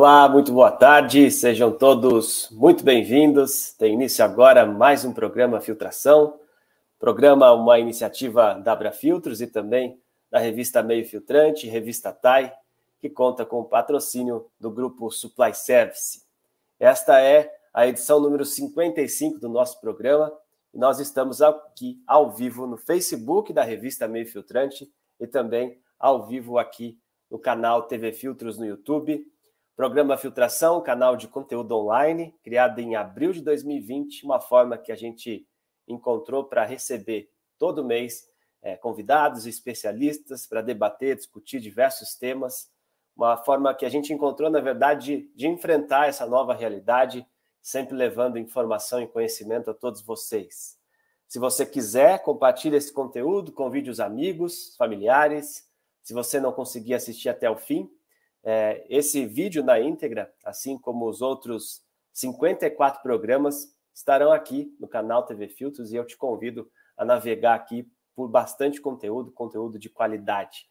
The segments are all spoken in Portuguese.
Olá, muito boa tarde, sejam todos muito bem-vindos. Tem início agora mais um programa Filtração, programa uma iniciativa da Abra Filtros e também da revista Meio Filtrante, revista TAI, que conta com o patrocínio do grupo Supply Service. Esta é a edição número 55 do nosso programa e nós estamos aqui ao vivo no Facebook da revista Meio Filtrante e também ao vivo aqui no canal TV Filtros no YouTube Programa Filtração, canal de conteúdo online, criado em abril de 2020, uma forma que a gente encontrou para receber todo mês é, convidados e especialistas para debater, discutir diversos temas, uma forma que a gente encontrou, na verdade, de enfrentar essa nova realidade, sempre levando informação e conhecimento a todos vocês. Se você quiser, compartilhe esse conteúdo, convide os amigos, familiares. Se você não conseguir assistir até o fim, é, esse vídeo na íntegra, assim como os outros 54 programas, estarão aqui no canal TV Filtros e eu te convido a navegar aqui por bastante conteúdo, conteúdo de qualidade.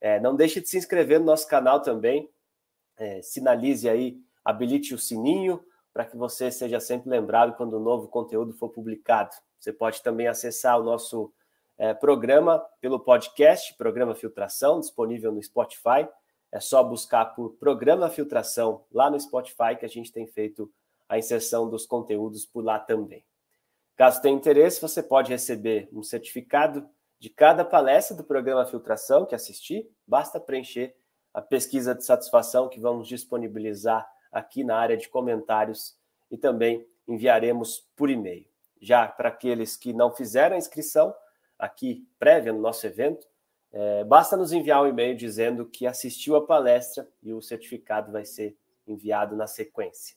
É, não deixe de se inscrever no nosso canal também, é, sinalize aí, habilite o sininho para que você seja sempre lembrado quando um novo conteúdo for publicado. Você pode também acessar o nosso é, programa pelo podcast, Programa Filtração, disponível no Spotify é só buscar por Programa Filtração lá no Spotify, que a gente tem feito a inserção dos conteúdos por lá também. Caso tenha interesse, você pode receber um certificado de cada palestra do programa Filtração que assistir, basta preencher a pesquisa de satisfação que vamos disponibilizar aqui na área de comentários e também enviaremos por e-mail. Já para aqueles que não fizeram a inscrição aqui prévia no nosso evento, é, basta nos enviar um e-mail dizendo que assistiu a palestra e o certificado vai ser enviado na sequência.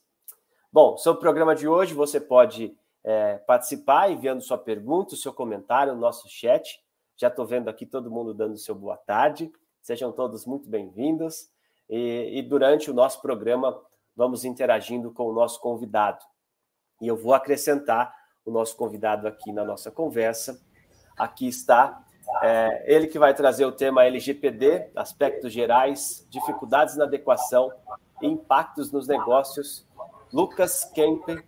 Bom, sobre o programa de hoje, você pode é, participar enviando sua pergunta, seu comentário no nosso chat. Já estou vendo aqui todo mundo dando seu boa tarde. Sejam todos muito bem-vindos. E, e durante o nosso programa, vamos interagindo com o nosso convidado. E eu vou acrescentar o nosso convidado aqui na nossa conversa. Aqui está é, ele que vai trazer o tema LGPD, aspectos gerais, dificuldades na adequação e impactos nos negócios. Lucas Kemper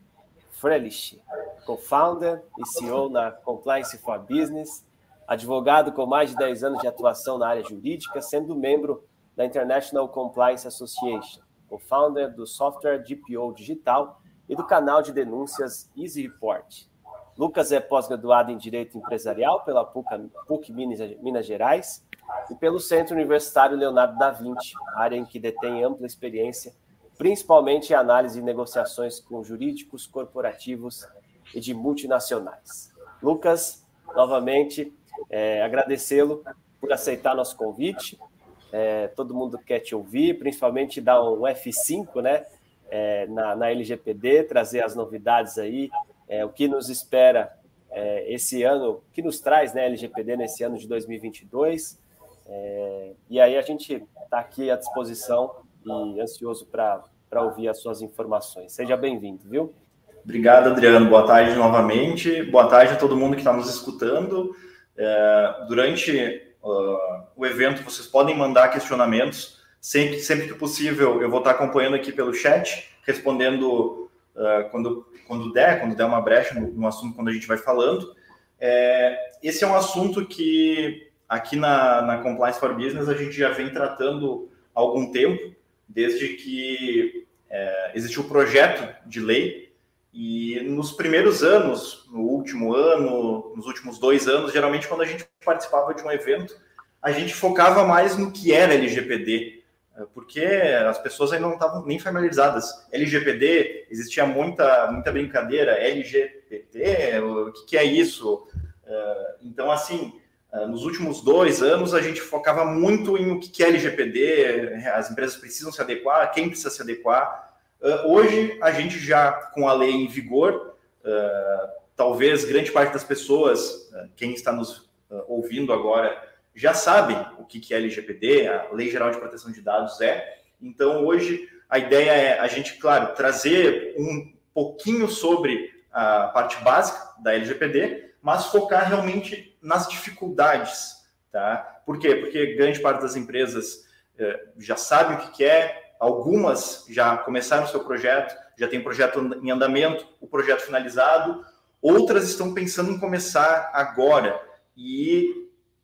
Frelich, co-founder e CEO na Compliance for Business, advogado com mais de 10 anos de atuação na área jurídica, sendo membro da International Compliance Association, co-founder do software GPO Digital e do canal de denúncias Easy Report. Lucas é pós-graduado em Direito Empresarial pela PUC, PUC Minas Gerais e pelo Centro Universitário Leonardo da Vinci, área em que detém ampla experiência, principalmente em análise e negociações com jurídicos, corporativos e de multinacionais. Lucas, novamente, é, agradecê-lo por aceitar nosso convite. É, todo mundo quer te ouvir, principalmente dar um F5 né, é, na, na LGPD, trazer as novidades aí, é, o que nos espera é, esse ano, o que nos traz né, LGPD nesse ano de 2022. É, e aí a gente está aqui à disposição e ansioso para ouvir as suas informações. Seja bem-vindo, viu? Obrigado, Adriano. Boa tarde novamente. Boa tarde a todo mundo que está nos escutando. É, durante uh, o evento, vocês podem mandar questionamentos. Sempre, sempre que possível, eu vou estar acompanhando aqui pelo chat, respondendo uh, quando quando der, quando der uma brecha no, no assunto, quando a gente vai falando. É, esse é um assunto que aqui na, na Compliance for Business a gente já vem tratando há algum tempo, desde que é, existiu o projeto de lei. E nos primeiros anos, no último ano, nos últimos dois anos, geralmente quando a gente participava de um evento, a gente focava mais no que era LGPD, porque as pessoas ainda não estavam nem familiarizadas. LGPD, existia muita, muita brincadeira, LGBT, o que, é isso? Eh, então, assim, eh, nos últimos dois anos, a gente focava muito em o que é LGPD, as empresas precisam se adequar, quem precisa se adequar. Hoje, a gente já, com a lei em vigor, talvez grande parte das pessoas, quem está nos ouvindo agora, já sabem o que é LGPD, a Lei Geral de Proteção de Dados é. Então, hoje, a ideia é a gente, claro, trazer um pouquinho sobre a parte básica da LGPD, mas focar realmente nas dificuldades, tá? Por quê? Porque grande parte das empresas eh, já sabe o que é, algumas já começaram o seu projeto, já tem projeto em andamento, o projeto finalizado, outras estão pensando em começar agora e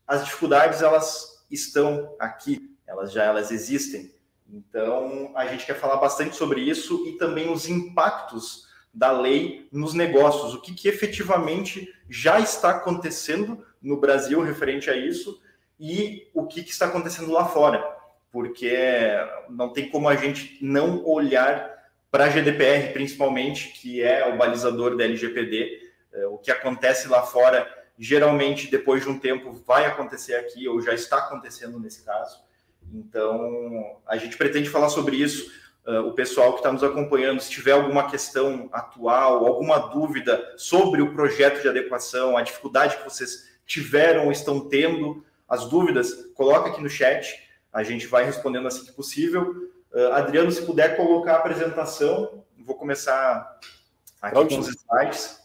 as dificuldades elas estão aqui, elas já elas existem. Então a gente quer falar bastante sobre isso e também os impactos da lei nos negócios, o que, que efetivamente já está acontecendo no Brasil referente a isso e o que, que está acontecendo lá fora, porque não tem como a gente não olhar para a GDPR, principalmente, que é o balizador da LGPD. É, o que acontece lá fora, geralmente, depois de um tempo, vai acontecer aqui, ou já está acontecendo nesse caso. Então, a gente pretende falar sobre isso uh, o pessoal que está nos acompanhando, se tiver alguma questão atual, alguma dúvida sobre o projeto de adequação, a dificuldade que vocês tiveram ou estão tendo, as dúvidas, coloca aqui no chat, a gente vai respondendo assim que possível. Uh, Adriano, se puder colocar a apresentação, vou começar aqui Pronto. com os slides.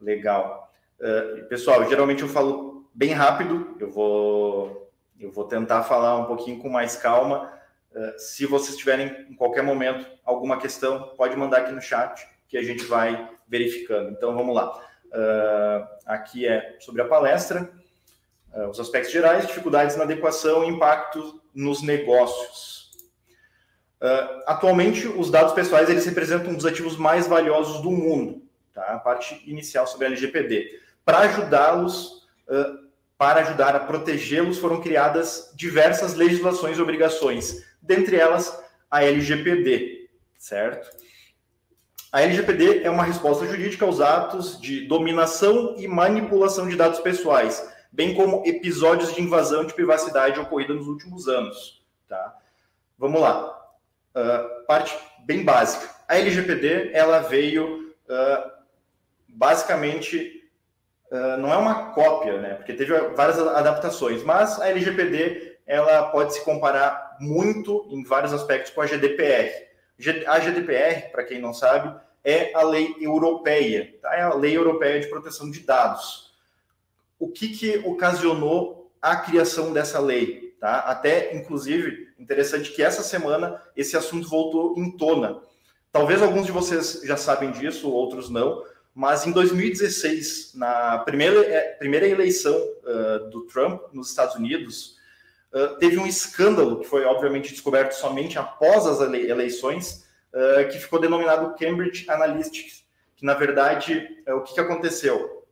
Legal. Uh, pessoal, geralmente eu falo bem rápido, eu vou, eu vou tentar falar um pouquinho com mais calma, eh, se vocês tiverem em qualquer momento alguma questão, pode mandar aqui no chat que a gente vai verificando. Então vamos lá. Uh, aqui é sobre a palestra, uh, os aspectos gerais, dificuldades na adequação e impacto nos negócios. Uh, atualmente, os dados pessoais eles representam um dos ativos mais valiosos do mundo. Tá? A parte inicial sobre a LGPD. Para ajudá-los para ajudar a protegê-los, foram criadas diversas legislações e obrigações, dentre elas a LGPD, certo? A LGPD é uma resposta jurídica aos atos de dominação e manipulação de dados pessoais, bem como episódios de invasão de privacidade ocorrida nos últimos anos. Tá? Vamos lá. Uh, parte bem básica. A LGPD ela veio uh, basicamente uh, não é uma cópia, né? Porque teve várias adaptações, mas a LGPD ela pode se comparar muito em vários aspectos com a GDPR. A GDPR, para quem não sabe, é a lei europeia, tá? é a lei europeia de proteção de dados. O que, que ocasionou a criação dessa lei? Tá? Até, inclusive, interessante que essa semana esse assunto voltou em tona. Talvez alguns de vocês já sabem disso, outros não, mas em 2016, na primeira, é, primeira eleição uh, do Trump nos Estados Unidos, uh, teve um escândalo que foi, obviamente, descoberto somente após as eleições, uh, que ficou denominado Cambridge Analytics, que, na verdade, o que, que aconteceu?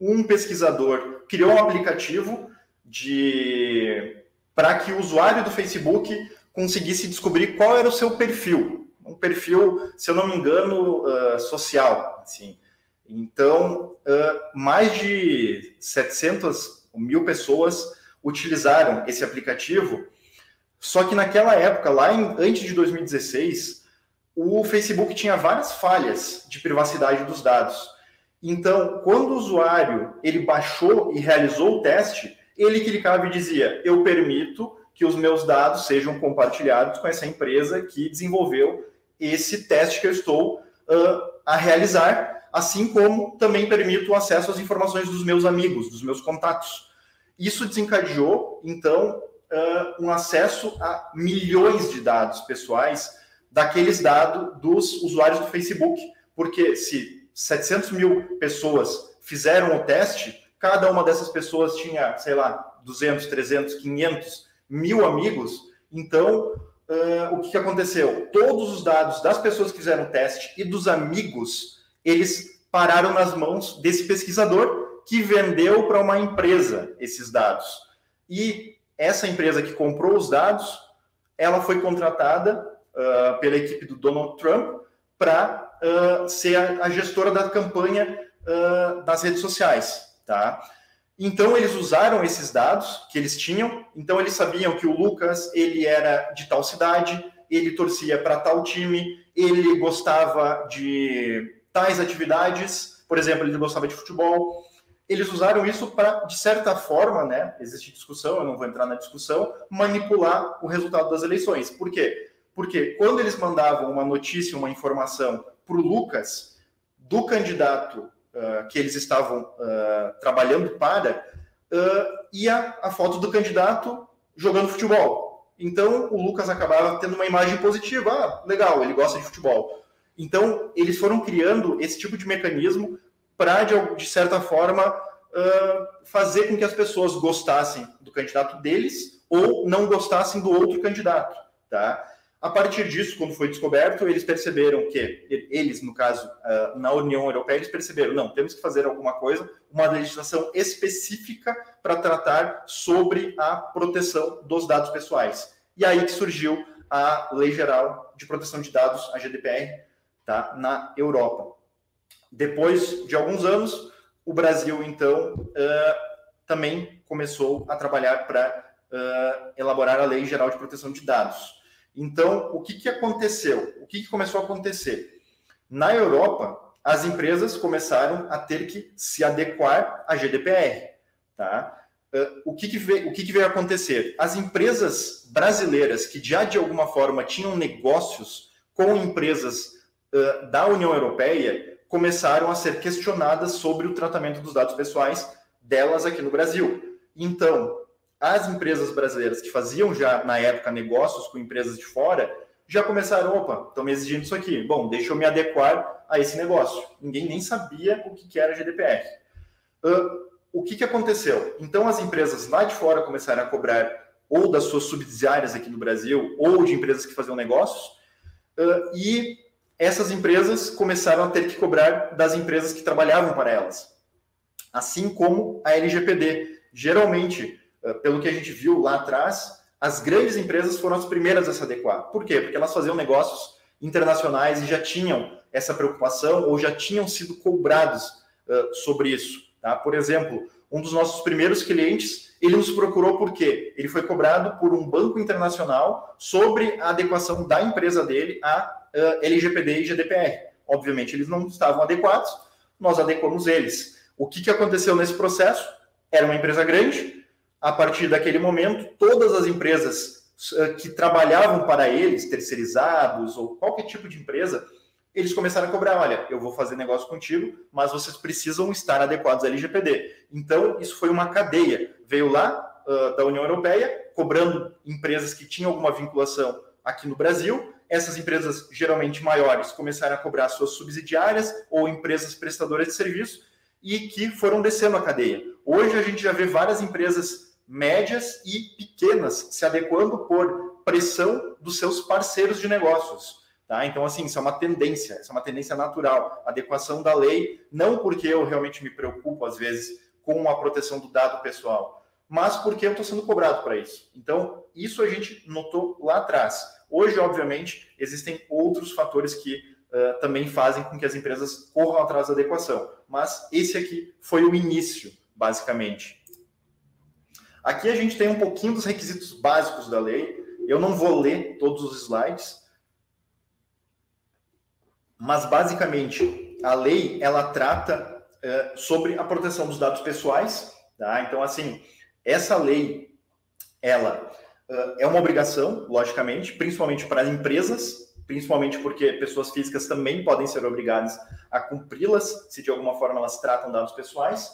um pesquisador criou um aplicativo de para que o usuário do Facebook conseguisse descobrir qual era o seu perfil um perfil, se eu não me engano, uh, social. Assim. Então, uh, mais de 700 mil pessoas utilizaram esse aplicativo. Só que naquela época, lá em, antes de 2016, o Facebook tinha várias falhas de privacidade dos dados. Então, quando o usuário ele baixou e realizou o teste, ele clicava e dizia: "Eu permito que os meus dados sejam compartilhados com essa empresa que desenvolveu esse teste que eu estou uh, a realizar, assim como também permito o acesso às informações dos meus amigos, dos meus contatos. Isso desencadeou, então, uh, um acesso a milhões de dados pessoais daqueles dados dos usuários do Facebook, porque se 700 mil pessoas fizeram o teste, cada uma dessas pessoas tinha, sei lá, 200, 300, 500 mil amigos, então uh, o que, aconteceu? Todos os dados das pessoas que fizeram o teste e dos amigos, eles pararam nas mãos desse pesquisador que vendeu para uma empresa esses dados. E essa empresa que comprou os dados, ela foi contratada uh, pela equipe do Donald Trump para uh, ser a, a, gestora da campanha das redes sociais, tá? Então eles usaram esses dados que eles tinham. Então eles sabiam que o Lucas ele era de tal cidade, ele torcia para tal time, ele gostava de tais atividades. Por exemplo, ele gostava de futebol. Eles usaram isso para, de certa forma, né? Existe discussão, eu não vou entrar na discussão, manipular o resultado das eleições. Por quê? Porque quando eles mandavam uma notícia, uma informação para o Lucas do candidato uh, que eles estavam uh, trabalhando para, uh, ia a foto do candidato jogando futebol. Então o Lucas acabava tendo uma imagem positiva. Ah, legal, ele gosta de futebol. Então eles foram criando esse tipo de mecanismo para, de, de, certa forma, fazer com que as pessoas gostassem do candidato deles ou não gostassem do outro candidato. Tá? A partir disso, quando foi descoberto, eles perceberam que, eles, no caso, uh, na União Europeia, eles perceberam, não, temos que fazer alguma coisa, uma legislação específica para tratar sobre a proteção dos dados pessoais. E aí que surgiu a Lei Geral de Proteção de Dados, a GDPR, tá, na Europa. Depois de alguns anos, o Brasil, então, uh, também começou a trabalhar para uh, elaborar a Lei Geral de Proteção de Dados. Então, o que, que aconteceu? O que, que começou a acontecer? Na Europa, as empresas começaram a ter que se adequar à GDPR. Tá? O que, que, veio, o que, que veio acontecer? As empresas brasileiras que já de alguma forma tinham negócios com empresas uh, da União Europeia começaram a ser questionadas sobre o tratamento dos dados pessoais delas aqui no Brasil. Então, as empresas brasileiras que faziam já, na época, negócios com empresas de fora, já começaram, opa, estão me exigindo isso aqui. Bom, deixa eu me adequar a esse negócio. Ninguém nem sabia o que era GDPR. Uh, o que, que aconteceu? Então, as empresas lá de fora começaram a cobrar ou das suas subsidiárias aqui no Brasil, ou de empresas que faziam negócios, uh, e essas empresas começaram a ter que cobrar das empresas que trabalhavam para elas. Assim como a LGPD. Geralmente, pelo que a gente viu lá atrás, as grandes empresas foram as primeiras a se adequar. Por quê? Porque elas faziam negócios internacionais e já tinham essa preocupação ou já tinham sido cobrados uh, sobre isso. Tá? Por exemplo, um dos nossos primeiros clientes, ele nos procurou porque ele foi cobrado por um banco internacional sobre a adequação da empresa dele a uh, LGPD e GDPR. Obviamente, eles não estavam adequados, nós adequamos eles. O que, que aconteceu nesse processo? Era uma empresa grande, a partir daquele momento, todas as empresas uh, que trabalhavam para eles, terceirizados ou qualquer tipo de empresa, eles começaram a cobrar: olha, eu vou fazer negócio contigo, mas vocês precisam estar adequados à LGPD. Então, isso foi uma cadeia. Veio lá uh, da União Europeia, cobrando empresas que tinham alguma vinculação aqui no Brasil, essas empresas geralmente maiores começaram a cobrar suas subsidiárias ou empresas prestadoras de serviço e que foram descendo a cadeia. Hoje a gente já vê várias empresas médias e pequenas se adequando por pressão dos seus parceiros de negócios. Tá? Então, assim, isso é uma tendência, isso é uma tendência natural. Adequação da lei, não porque eu realmente me preocupo, às vezes, com a proteção do dado pessoal, mas porque eu estou sendo cobrado para isso. Então, isso a gente notou lá atrás. Hoje, obviamente, existem outros fatores que uh, também fazem com que as empresas corram atrás da adequação, mas esse aqui foi o início, basicamente. Aqui a gente tem um pouquinho dos requisitos básicos da lei. Eu não vou ler todos os slides, mas basicamente a lei ela trata uh, sobre a proteção dos dados pessoais, tá? Então assim, essa lei ela Uh, é uma obrigação, logicamente, principalmente para empresas, principalmente porque pessoas físicas também podem ser obrigadas a cumpri-las, se de alguma forma elas tratam dados pessoais,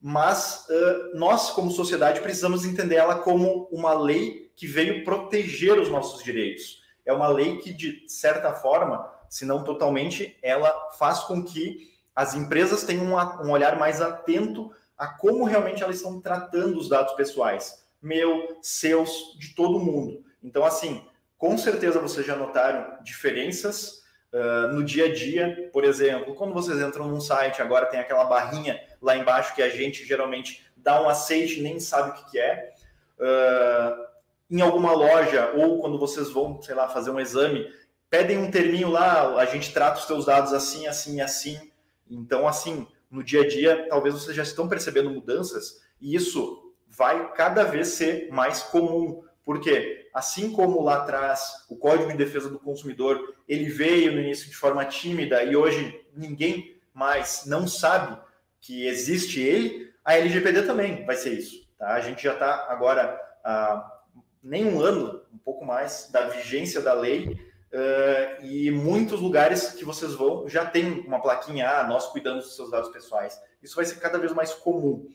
mas uh, nós, como sociedade, precisamos entender ela como uma lei que veio proteger os nossos direitos. É uma lei que, de certa forma, se não totalmente, ela faz com que as empresas tenham um olhar mais atento a como realmente elas estão tratando os dados pessoais meu, seus, de todo mundo. Então, assim, com certeza vocês já notaram diferenças uh, no dia a dia. Por exemplo, quando vocês entram num site, agora tem aquela barrinha lá embaixo que a gente geralmente dá um aceite e nem sabe o que, que é. Uh, em alguma loja, ou quando vocês vão, sei lá, fazer um exame, pedem um terminho lá, a gente trata os seus dados assim, assim, assim. Então, assim, no dia a dia, talvez vocês já estão percebendo mudanças, e isso vai cada vez ser mais comum. Porque, assim como lá atrás o Código de Defesa do Consumidor ele veio no início de forma tímida e hoje ninguém mais não sabe que existe ele, a LGPD também vai ser isso. Tá? A gente já está agora há nem um ano, um pouco mais, da vigência da lei uh, e muitos lugares que vocês vão já tem uma plaquinha, ah, nós cuidamos dos seus dados pessoais. Isso vai ser cada vez mais comum.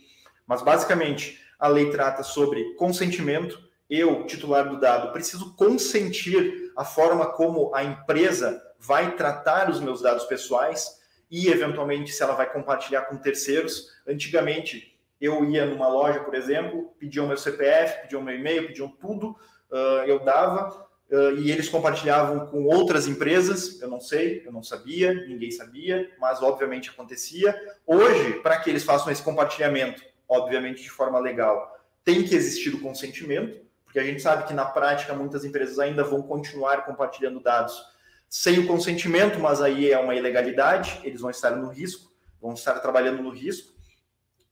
Mas, basicamente, a lei trata sobre consentimento eu, titular do dado, preciso consentir a forma como a empresa vai tratar os meus dados pessoais e, eventualmente, se ela vai compartilhar com terceiros. Antigamente, eu ia numa loja, por exemplo, pediam meu CPF, pediam meu e-mail, pediam tudo, uh, eu dava, uh, e eles compartilhavam com outras empresas. Eu não sei, eu não sabia, ninguém sabia, mas obviamente acontecia. Hoje, para que eles façam esse compartilhamento, obviamente de forma legal, tem que existir o consentimento, porque a gente sabe que na prática muitas empresas ainda vão continuar compartilhando dados sem o consentimento, mas aí é uma ilegalidade, eles vão estar no risco, vão estar trabalhando no risco.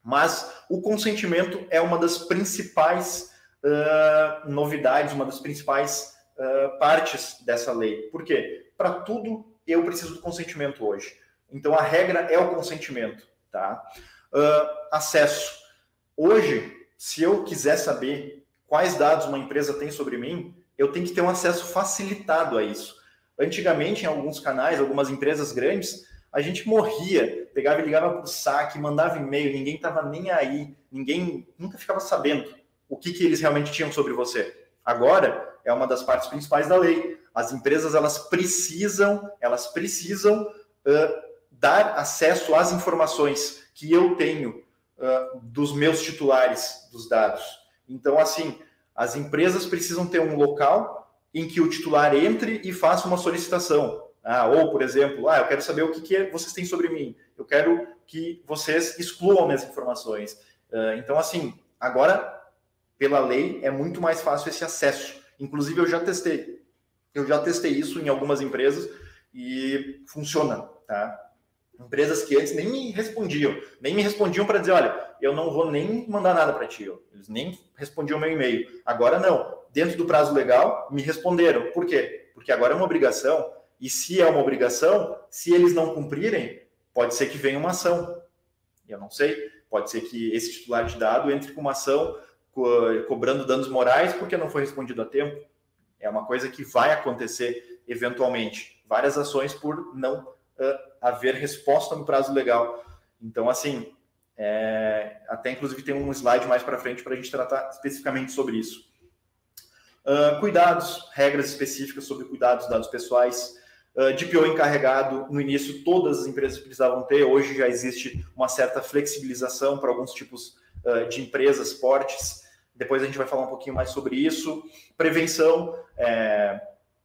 Mas o consentimento é uma das principais uh, novidades, uma das principais uh, partes dessa lei. Por quê? Para tudo eu preciso do consentimento hoje. Então a regra é o consentimento, tá? Uh, acesso. Hoje, se eu quiser saber quais dados uma empresa tem sobre mim, eu tenho que ter um acesso facilitado a isso. Antigamente, em alguns canais, algumas empresas grandes, a gente morria, pegava e ligava para o saque, mandava e-mail, ninguém estava nem aí, ninguém nunca ficava sabendo o que, que eles realmente tinham sobre você. Agora é uma das partes principais da lei. As empresas elas precisam, elas precisam uh, dar acesso às informações que eu tenho uh, dos meus titulares dos dados. Então, assim, as empresas precisam ter um local em que o titular entre e faça uma solicitação. Ah, ou, por exemplo, ah, eu quero saber o que, que vocês têm sobre mim. Eu quero que vocês excluam minhas informações. Uh, então, assim, agora, pela lei, é muito mais fácil esse acesso. Inclusive, eu já testei. Eu já testei isso em algumas empresas e funciona, tá? Empresas que antes nem me respondiam, nem me respondiam para dizer, olha, eu não vou nem mandar nada para ti. Eles nem respondiam meu e-mail. Agora não. Dentro do prazo legal, me responderam. Por quê? Porque agora é uma obrigação e se é uma obrigação, se eles não cumprirem, pode ser que venha uma ação. Eu não sei, pode ser que esse titular de dado entre com uma ação co cobrando danos morais porque não foi respondido a tempo. É uma coisa que vai acontecer eventualmente. Várias ações por não haver resposta no prazo legal. Então, assim, é, até inclusive tem um slide mais para frente para a gente tratar especificamente sobre isso. Uh, cuidados, regras específicas sobre cuidados, dados pessoais. Uh, DPO encarregado, no início todas as empresas precisavam ter, hoje já existe uma certa flexibilização para alguns tipos uh, de empresas, portes. Depois a gente vai falar um pouquinho mais sobre isso. Prevenção é,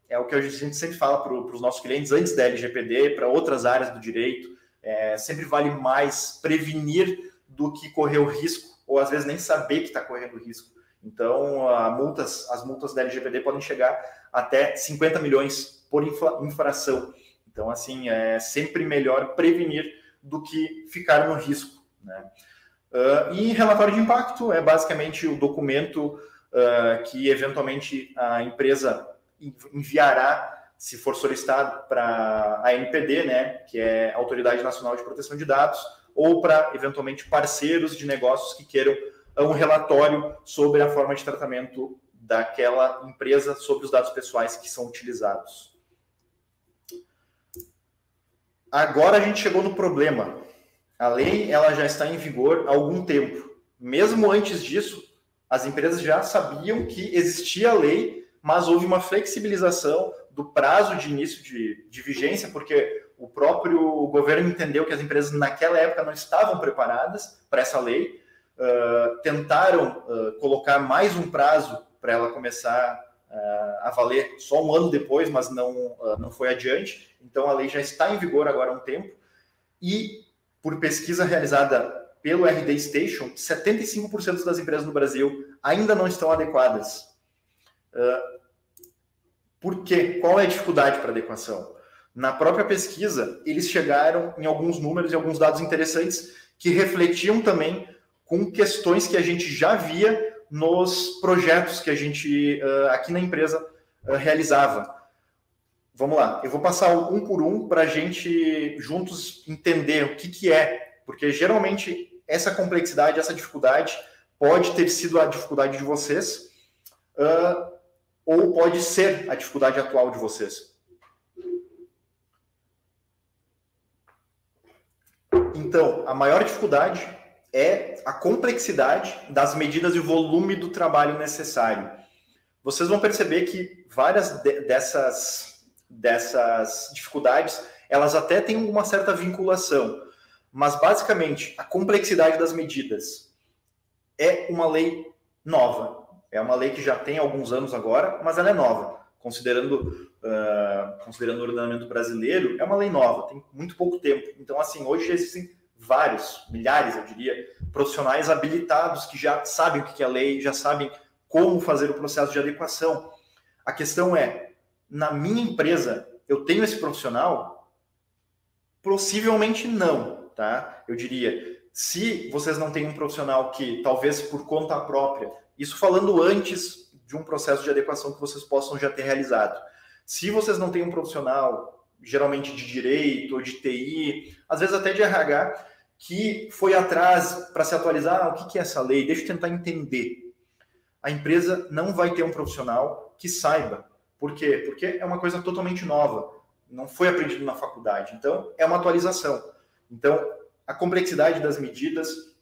é o que a gente sempre fala para os nossos clientes antes da LGPD, para outras áreas do direito. É, sempre vale mais prevenir do que correr o risco, ou às vezes nem saber que está correndo risco. Então, multas, as multas da LGPD podem chegar até 50 milhões por infração. Então, assim, é sempre melhor prevenir do que ficar no risco. Né? Uh, e relatório de impacto é basicamente o documento uh, que eventualmente a empresa enviará, se for solicitado, para a NPD, né, que é a Autoridade Nacional de Proteção de Dados, ou para eventualmente parceiros de negócios que queiram um relatório sobre a forma de tratamento daquela empresa sobre os dados pessoais que são utilizados. Agora a gente chegou no problema. A lei ela já está em vigor há algum tempo. Mesmo antes disso, as empresas já sabiam que existia a lei, mas houve uma flexibilização do prazo de início de, de vigência, porque o próprio governo entendeu que as empresas naquela época não estavam preparadas para essa lei, uh, tentaram uh, colocar mais um prazo para ela começar uh, a valer só um ano depois, mas não, não foi adiante. Então a lei já está em vigor agora há um tempo. E por pesquisa realizada pelo RD Station, 75% das empresas no Brasil ainda não estão adequadas. Uh, por quê? Qual é a dificuldade para adequação? Na própria pesquisa, eles chegaram em alguns números e alguns dados interessantes que refletiam também com questões que a gente já via nos projetos que a gente uh, aqui na empresa uh, realizava. Vamos lá, eu vou passar um por um para a gente juntos entender o que, que é, porque geralmente essa complexidade, essa dificuldade pode ter sido a dificuldade de vocês, uh, ou pode ser a dificuldade atual de vocês. Então, a maior dificuldade é a complexidade das medidas e o volume do trabalho necessário. vocês vão perceber que várias de, dessas, dessas dificuldades, elas até têm uma certa vinculação, mas basicamente a complexidade das medidas é uma lei nova, é uma lei que já tem alguns anos agora, mas ela é nova, considerando, uh, considerando o ordenamento brasileiro, é uma lei nova, tem muito pouco tempo. Então, assim, hoje existem vários, milhares, eu diria, profissionais habilitados que já sabem o que é lei, já sabem como fazer o processo de adequação. A questão é, na minha empresa, eu tenho esse profissional? Possivelmente não, tá? Eu diria, se vocês não têm um profissional que, talvez por conta própria, isso falando antes de um processo de adequação que vocês possam já ter realizado. Se vocês não têm um profissional, geralmente de direito ou de TI, às vezes até de RH, que foi atrás para se atualizar, ah, o que é essa lei? Deixa eu tentar entender a empresa não vai ter um profissional que saiba. Por quê? Porque é uma coisa totalmente nova, não foi aprendido na faculdade. Então, é uma atualização. Então, a complexidade das medidas,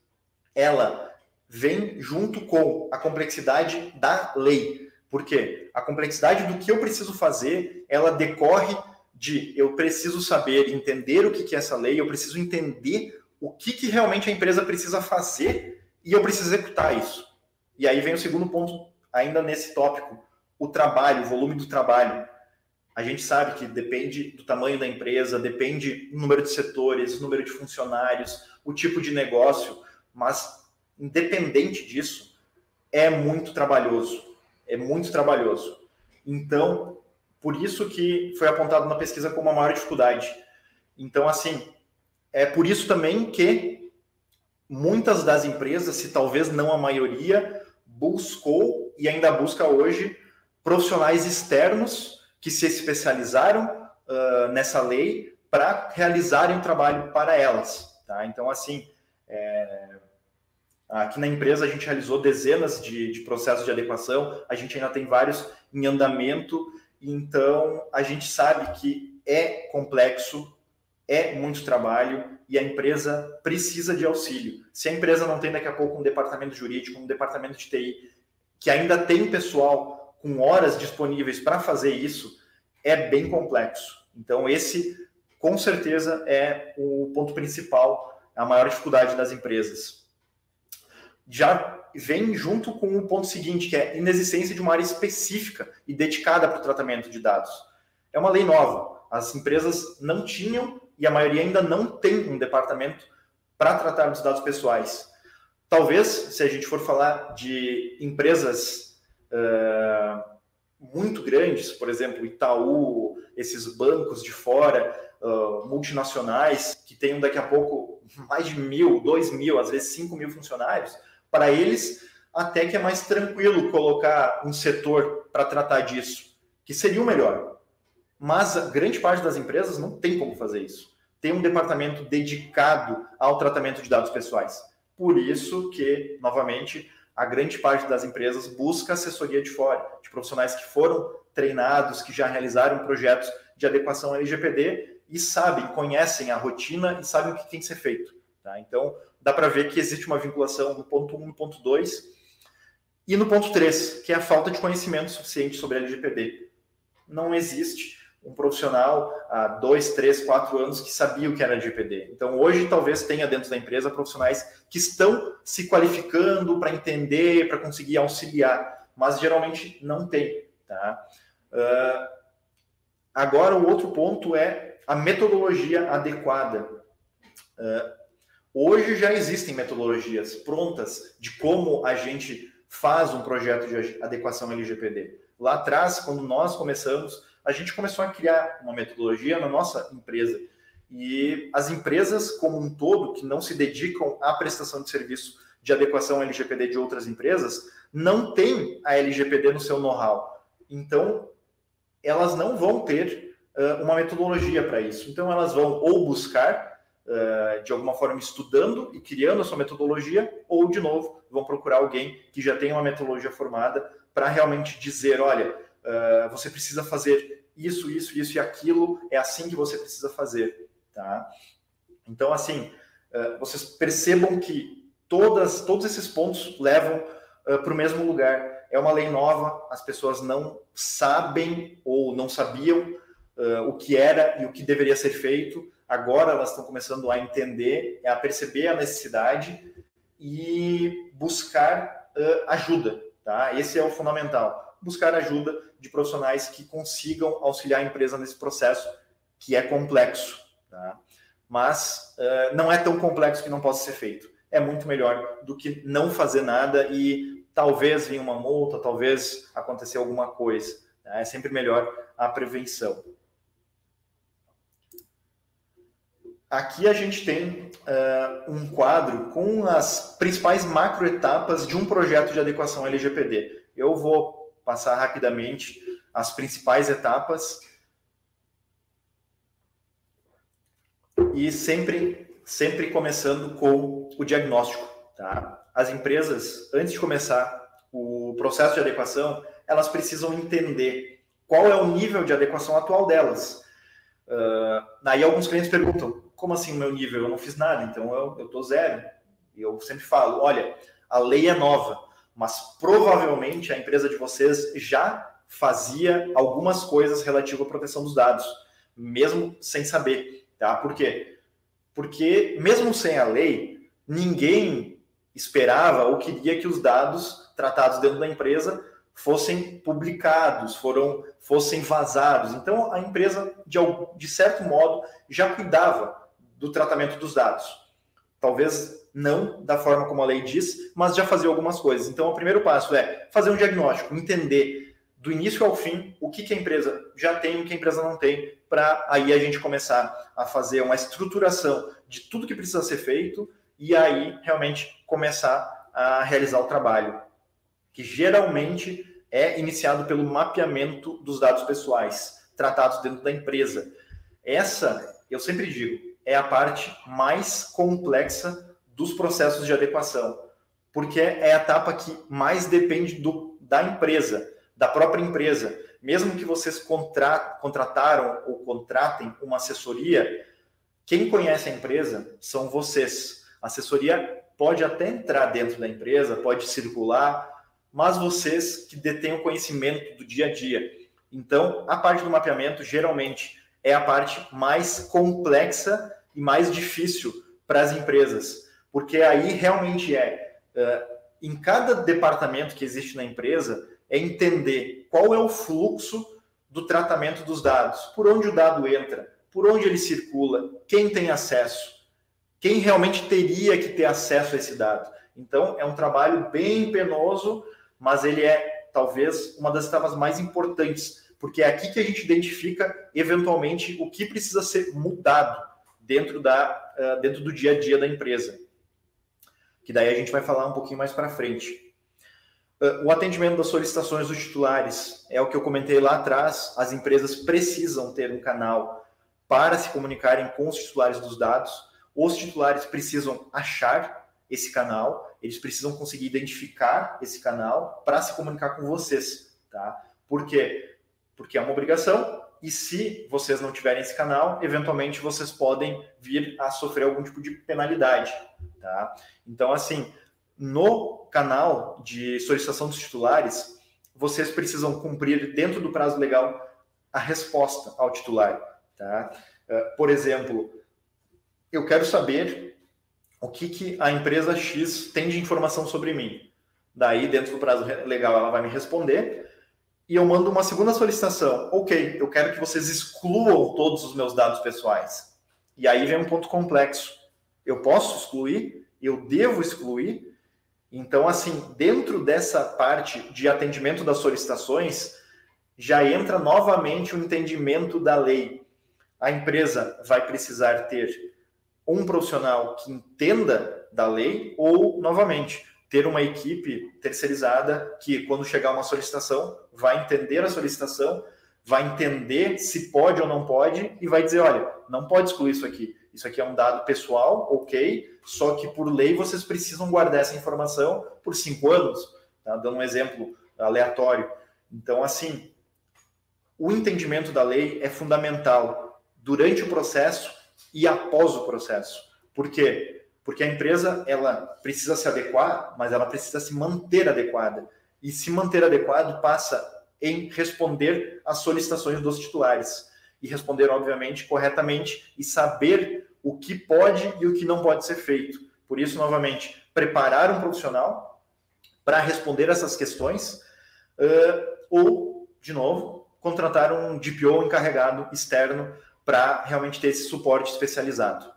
ela vem junto com a complexidade da lei. Por quê? A complexidade do que eu preciso fazer, ela decorre de eu preciso saber, entender o que é essa lei, eu preciso entender o que, que realmente a empresa precisa fazer e eu preciso executar isso. E aí vem o segundo ponto, ainda nesse tópico, o trabalho, o volume do trabalho. A gente sabe que depende do tamanho da empresa, depende do número de setores, número de funcionários, o tipo de negócio, mas independente disso, é muito trabalhoso. É muito trabalhoso. Então, por isso que foi apontado na pesquisa como a maior dificuldade. Então, assim, é por isso também que muitas das empresas, se talvez não a maioria, buscou e ainda busca hoje profissionais externos que se especializaram uh, nessa lei para realizarem o trabalho para elas. Tá? Então, assim, é... aqui na empresa a gente realizou dezenas de, de processos de adequação, a gente ainda tem vários em andamento, então a gente sabe que é complexo, é muito trabalho e a empresa precisa de auxílio. Se a empresa não tem daqui a pouco um departamento jurídico, um departamento de TI, que ainda tem pessoal com horas disponíveis para fazer isso, é bem complexo. Então, esse, com certeza, é o ponto principal, a maior dificuldade das empresas. Já vem junto com o ponto seguinte, que é inexistência de uma área específica e dedicada para o tratamento de dados. É uma lei nova. As empresas não tinham e a maioria ainda não tem um departamento para tratar dos dados pessoais. Talvez, se a gente for falar de empresas uh, muito grandes, por exemplo, Itaú, esses bancos de fora, uh, multinacionais, que tenham daqui a pouco mais de mil, dois mil, às vezes cinco mil funcionários, para eles até que é mais tranquilo colocar um setor para tratar disso, que seria o melhor. Mas a grande parte das empresas não tem como fazer isso. Tem um departamento dedicado ao tratamento de dados pessoais. Por isso que, novamente, a grande parte das empresas busca assessoria de fora, de profissionais que foram treinados, que já realizaram projetos de adequação LGPD e sabem, conhecem a rotina e sabem o que tem que ser feito. Tá? Então, dá para ver que existe uma vinculação no ponto 1 e no ponto 2 e no ponto 3, que é a falta de conhecimento suficiente sobre LGPD. Não existe um profissional há dois, três, quatro anos que sabia o que era LGPD. Então, hoje, talvez tenha dentro da empresa profissionais que estão se qualificando para entender, para conseguir auxiliar, mas geralmente não tem. Tá? Uh, agora, o outro ponto é a metodologia adequada. Uh, hoje já existem metodologias prontas de como a gente faz um projeto de adequação LGPD. Lá atrás, quando nós começamos, a gente começou a criar uma metodologia na nossa empresa. E as empresas, como um todo, que não se dedicam à prestação de serviço de adequação LGPD de outras empresas, não têm a LGPD no seu know-how. Então, elas não vão ter uh, uma metodologia para isso. Então, elas vão ou buscar, de alguma forma, estudando e criando a sua metodologia, ou, de novo, vão procurar alguém que já tenha uma metodologia formada para realmente dizer: olha, uh, você precisa fazer isso, isso, isso e aquilo, é assim que você precisa fazer, tá? Então, assim, uh, vocês percebam que todas, todos esses pontos levam para o mesmo lugar, é uma lei nova, as pessoas não sabem ou não sabiam o que era e o que deveria ser feito. Agora elas estão começando a entender, a perceber a necessidade e buscar uh, ajuda. Tá? Esse é o fundamental. Buscar ajuda de profissionais que consigam auxiliar a empresa nesse processo que é complexo. Tá? Mas uh, não é tão complexo que não possa ser feito. É muito melhor do que não fazer nada e talvez vir uma multa, talvez acontecer alguma coisa. Tá? É sempre melhor a prevenção. Aqui a gente tem uh, um quadro com as principais macroetapas de um projeto de adequação LGPD. Eu vou passar rapidamente as principais etapas e sempre, sempre começando com o diagnóstico. Tá? As empresas, antes de começar o processo de adequação, elas precisam entender qual é o nível de adequação atual delas. Uh, aí alguns clientes perguntam, como assim o meu nível? Eu não fiz nada, então eu estou zero. E eu sempre falo, olha, a lei é nova, mas provavelmente a empresa de vocês já fazia algumas coisas relativas à proteção dos dados, mesmo sem saber, tá? Por quê? Porque mesmo sem a lei, ninguém esperava ou queria que os dados tratados dentro da empresa fossem publicados, foram, fossem vazados. Então, a empresa, de, de certo modo, já cuidava do tratamento dos dados. Talvez não da forma como a lei diz, mas já fazer algumas coisas. Então, o primeiro passo é fazer um diagnóstico, entender do início ao fim o que, que a empresa já tem e o que a empresa não tem, para aí a gente começar a fazer uma estruturação de tudo que precisa ser feito e aí realmente começar a realizar o trabalho, que geralmente é iniciado pelo mapeamento dos dados pessoais tratados dentro da empresa. Essa, eu sempre digo, é a parte mais complexa dos processos de adequação, porque é a etapa que mais depende do, da empresa, da própria empresa. Mesmo que vocês contra, contrataram ou contratem uma assessoria, quem conhece a empresa são vocês. A assessoria pode até entrar dentro da empresa, pode circular, mas vocês que detêm o conhecimento do dia a dia. Então, a parte do mapeamento geralmente é a parte mais complexa e mais difícil para as empresas, porque aí realmente é, uh, em cada departamento que existe na empresa, é entender qual é o fluxo do tratamento dos dados, por onde o dado entra, por onde ele circula, quem tem acesso, quem realmente teria que ter acesso a esse dado. Então, é um trabalho bem penoso, mas ele é talvez uma das etapas mais importantes, porque é aqui que a gente identifica eventualmente o que precisa ser mudado dentro, da, uh, dentro do dia a dia da empresa. Que daí a gente vai falar um pouquinho mais para frente. Uh, o atendimento das solicitações dos titulares é o que eu comentei lá atrás. As empresas precisam ter um canal para se comunicarem com os titulares dos dados. Os titulares precisam achar esse canal, eles precisam conseguir identificar esse canal para se comunicar com vocês, tá? Por quê? Porque é uma obrigação, e se vocês não tiverem esse canal, eventualmente vocês podem vir a sofrer algum tipo de penalidade, tá? Então, assim, no canal de solicitação dos titulares, vocês precisam cumprir dentro do prazo legal a resposta ao titular, tá? Eh, por exemplo, eu quero saber o que, que a empresa X tem de informação sobre mim. Daí, dentro do prazo legal, ela vai me responder e eu mando uma segunda solicitação. Ok, eu quero que vocês excluam todos os meus dados pessoais. E aí vem um ponto complexo. Eu posso excluir? Eu devo excluir? Então, assim, dentro dessa parte de atendimento das solicitações, já entra novamente o entendimento da lei. A empresa vai precisar ter um profissional que entenda da lei ou, novamente, ter uma equipe terceirizada que, quando chegar uma solicitação, vai entender a solicitação, vai entender se pode ou não pode e vai dizer: olha, não pode excluir isso aqui. Isso aqui é um dado pessoal, ok, só que por lei vocês precisam guardar essa informação por cinco anos. Tá? Dando um exemplo aleatório. Então, assim, o entendimento da lei é fundamental durante o processo e após o processo. Por quê? Porque a empresa ela precisa se adequar, mas ela precisa se manter adequada. E se manter adequado passa em responder às solicitações dos titulares. E responder, obviamente, corretamente e saber o que pode e o que não pode ser feito. Por isso, novamente, preparar um profissional para responder essas questões uh, ou, de novo, contratar um DPO encarregado externo para realmente ter esse suporte especializado.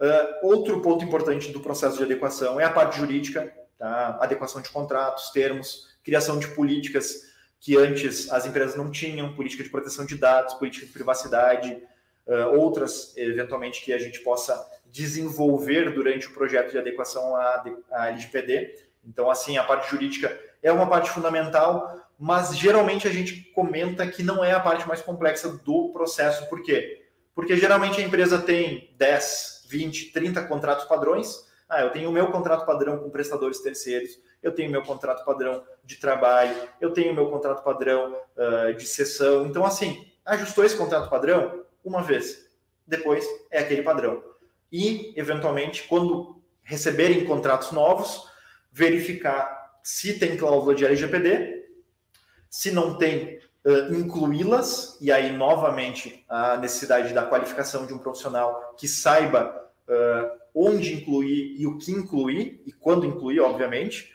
Uh, outro ponto importante do processo de adequação é a parte jurídica, tá? adequação de contratos, termos, criação de políticas que antes as empresas não tinham, política de proteção de dados, política de privacidade, uh, outras, eventualmente, que a gente possa desenvolver durante o projeto de adequação à, à LGPD. Então, assim, a parte jurídica é uma parte fundamental, mas geralmente a gente comenta que não é a parte mais complexa do processo. Por quê? Porque geralmente a empresa tem 10, 20, 30 contratos padrões. Ah, eu tenho o meu contrato padrão com prestadores terceiros, eu tenho meu contrato padrão de trabalho, eu tenho meu contrato padrão uh, de sessão. Então, assim, ajustou esse contrato padrão uma vez, depois é aquele padrão. E, eventualmente, quando receberem contratos novos, verificar se tem cláusula de LGPD, se não tem, uh, incluí-las, e aí, novamente, a necessidade da qualificação de um profissional que saiba uh, onde incluir e o que incluir, e quando incluir, obviamente.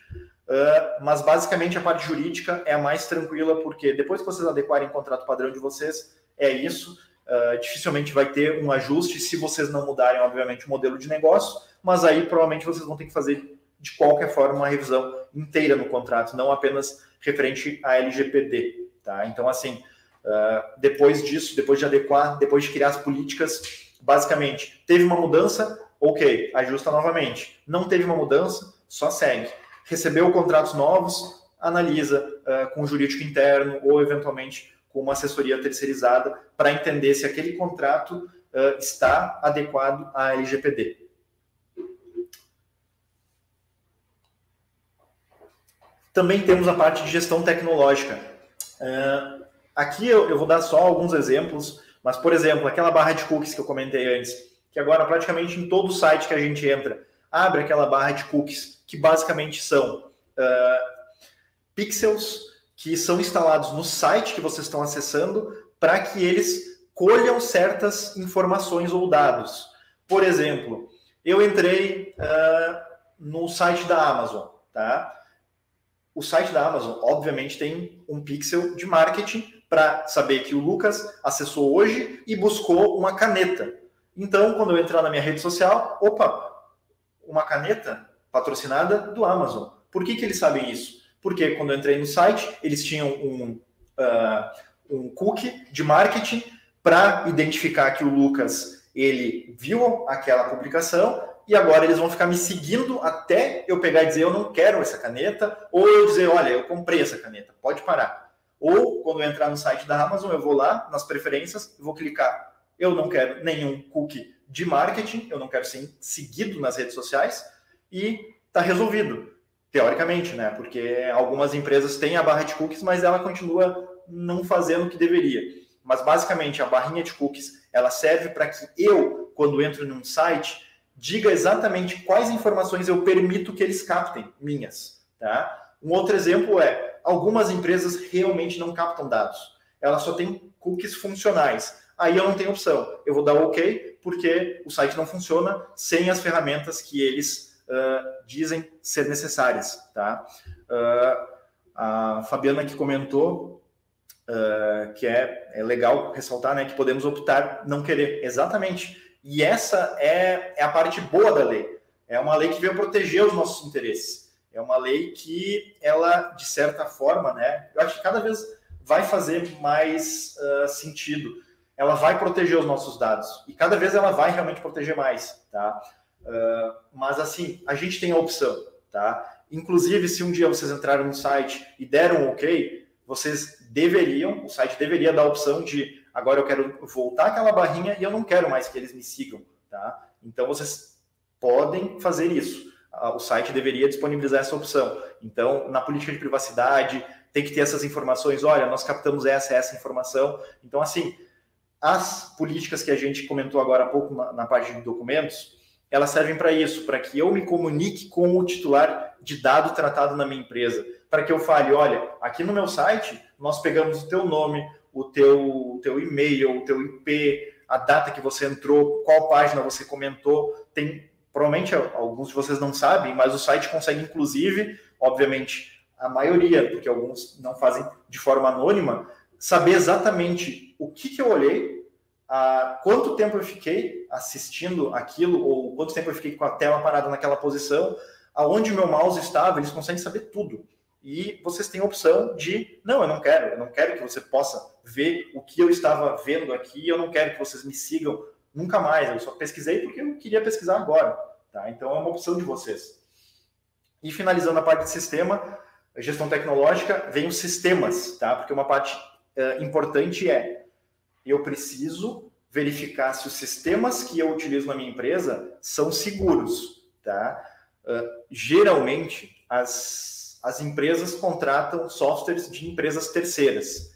Uh, mas, basicamente, a parte jurídica é a mais tranquila, porque depois que vocês adequarem o contrato padrão de vocês, é isso. Uh, dificilmente vai ter um ajuste se vocês não mudarem, obviamente, o modelo de negócio, mas aí provavelmente vocês vão ter que fazer de qualquer forma uma revisão inteira no contrato, não apenas referente à LGPD. Tá? Então, assim, uh, depois disso, depois de adequar, depois de criar as políticas, basicamente, teve uma mudança, ok, ajusta novamente. Não teve uma mudança, só segue. Recebeu contratos novos, analisa uh, com o jurídico interno ou, eventualmente, com uma assessoria terceirizada para entender se aquele contrato uh, está adequado à LGPD. Também temos a parte de gestão tecnológica. Uh, aqui eu, eu, vou dar só alguns exemplos, mas, por exemplo, aquela barra de cookies que eu comentei antes, que agora praticamente em todo site que a gente entra, abre aquela barra de cookies, que basicamente são uh, pixels que são instalados no site que vocês estão acessando para que eles colham certas informações ou dados. Por exemplo, eu entrei uh, no site da Amazon, tá? O site da Amazon, obviamente, tem um pixel de marketing para saber que o Lucas acessou hoje e buscou uma caneta. Então, quando eu entrar na minha rede social, opa, uma caneta patrocinada do Amazon. Por que, que eles sabem isso? Porque quando eu entrei no site, eles tinham um, uh, um cookie de marketing para identificar que o Lucas ele viu aquela publicação e agora eles vão ficar me seguindo até eu pegar e dizer eu não quero essa caneta, ou eu dizer, olha, eu comprei essa caneta, pode parar. Ou quando eu entrar no site da Amazon, eu vou lá nas preferências, vou clicar, eu não quero nenhum cookie de marketing, eu não quero ser seguido nas redes sociais, e está resolvido, teoricamente, né? Porque algumas empresas têm a barra de cookies, mas ela continua não fazendo o que deveria. Mas basicamente a barrinha de cookies ela serve para que eu, quando entro num site, diga exatamente quais informações eu permito que eles captem, minhas. Tá? Um outro exemplo é, algumas empresas realmente não captam dados. Elas só têm cookies funcionais. Aí eu não tenho opção. Eu vou dar OK, porque o site não funciona sem as ferramentas que eles uh, dizem ser necessárias. Tá? Uh, a Fabiana que comentou uh, que é, é legal ressaltar né, que podemos optar não querer. Exatamente e essa é, é a parte boa da lei. É uma lei que veio proteger os nossos interesses. É uma lei que ela, de certa forma, né, eu acho que cada vez vai fazer mais uh, sentido. Ela vai proteger os nossos dados e cada vez ela vai realmente proteger mais, tá? Uh, mas assim, a gente tem a opção, tá? Inclusive, se um dia vocês entrarem no site e deram um OK, vocês deveriam, o site deveria dar a opção de agora eu quero voltar aquela barrinha e eu não quero mais que eles me sigam, tá? Então vocês podem fazer isso. O site deveria disponibilizar essa opção. Então, na política de privacidade, tem que ter essas informações. Olha, nós captamos essa essa informação. Então, assim, as políticas que a gente comentou agora há pouco na, na parte de documentos, elas servem para isso, para que eu me comunique com o titular de dado tratado na minha empresa, para que eu fale, olha, aqui no meu site nós pegamos o teu nome, o teu, o teu e-mail, o teu IP, a data que você entrou, qual página você comentou. Tem provavelmente alguns de vocês não sabem, mas o site consegue inclusive, obviamente, a maioria, porque alguns não fazem de forma anônima, saber exatamente o que, que eu olhei, a quanto tempo eu fiquei assistindo aquilo, ou quanto tempo eu fiquei com a tela parada naquela posição, aonde meu mouse estava, eles conseguem saber tudo. E vocês têm a opção de, não, eu não quero, eu não quero que você possa ver o que eu estava vendo aqui, eu não quero que vocês me sigam nunca mais, eu só pesquisei porque eu queria pesquisar agora, tá? Então é uma opção de vocês. E finalizando a parte de sistema, gestão tecnológica, vem os sistemas, tá? Porque uma parte uh, importante é, eu preciso verificar se os sistemas que eu utilizo na minha empresa são seguros, tá? Uh, geralmente, as, as empresas contratam softwares de empresas terceiras.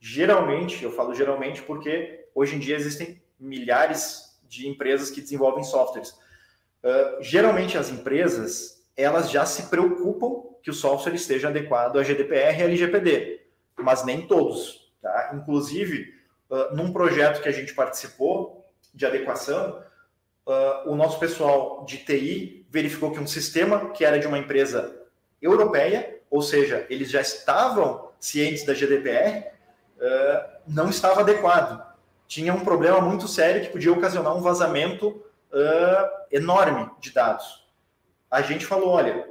Geralmente, eu falo geralmente porque hoje em dia existem milhares de empresas que desenvolvem softwares. Uh, geralmente, as empresas, elas já se preocupam que o software esteja adequado a GDPR e LGPD, mas nem todos. Tá? Inclusive, uh, num projeto que a gente participou de adequação, uh, o nosso pessoal de TI verificou que um sistema que era de uma empresa europeia, ou seja, eles já estavam cientes da GDPR, uh, não estava adequado. Tinha um problema muito sério que podia ocasionar um vazamento uh, enorme de dados. A gente falou, olha,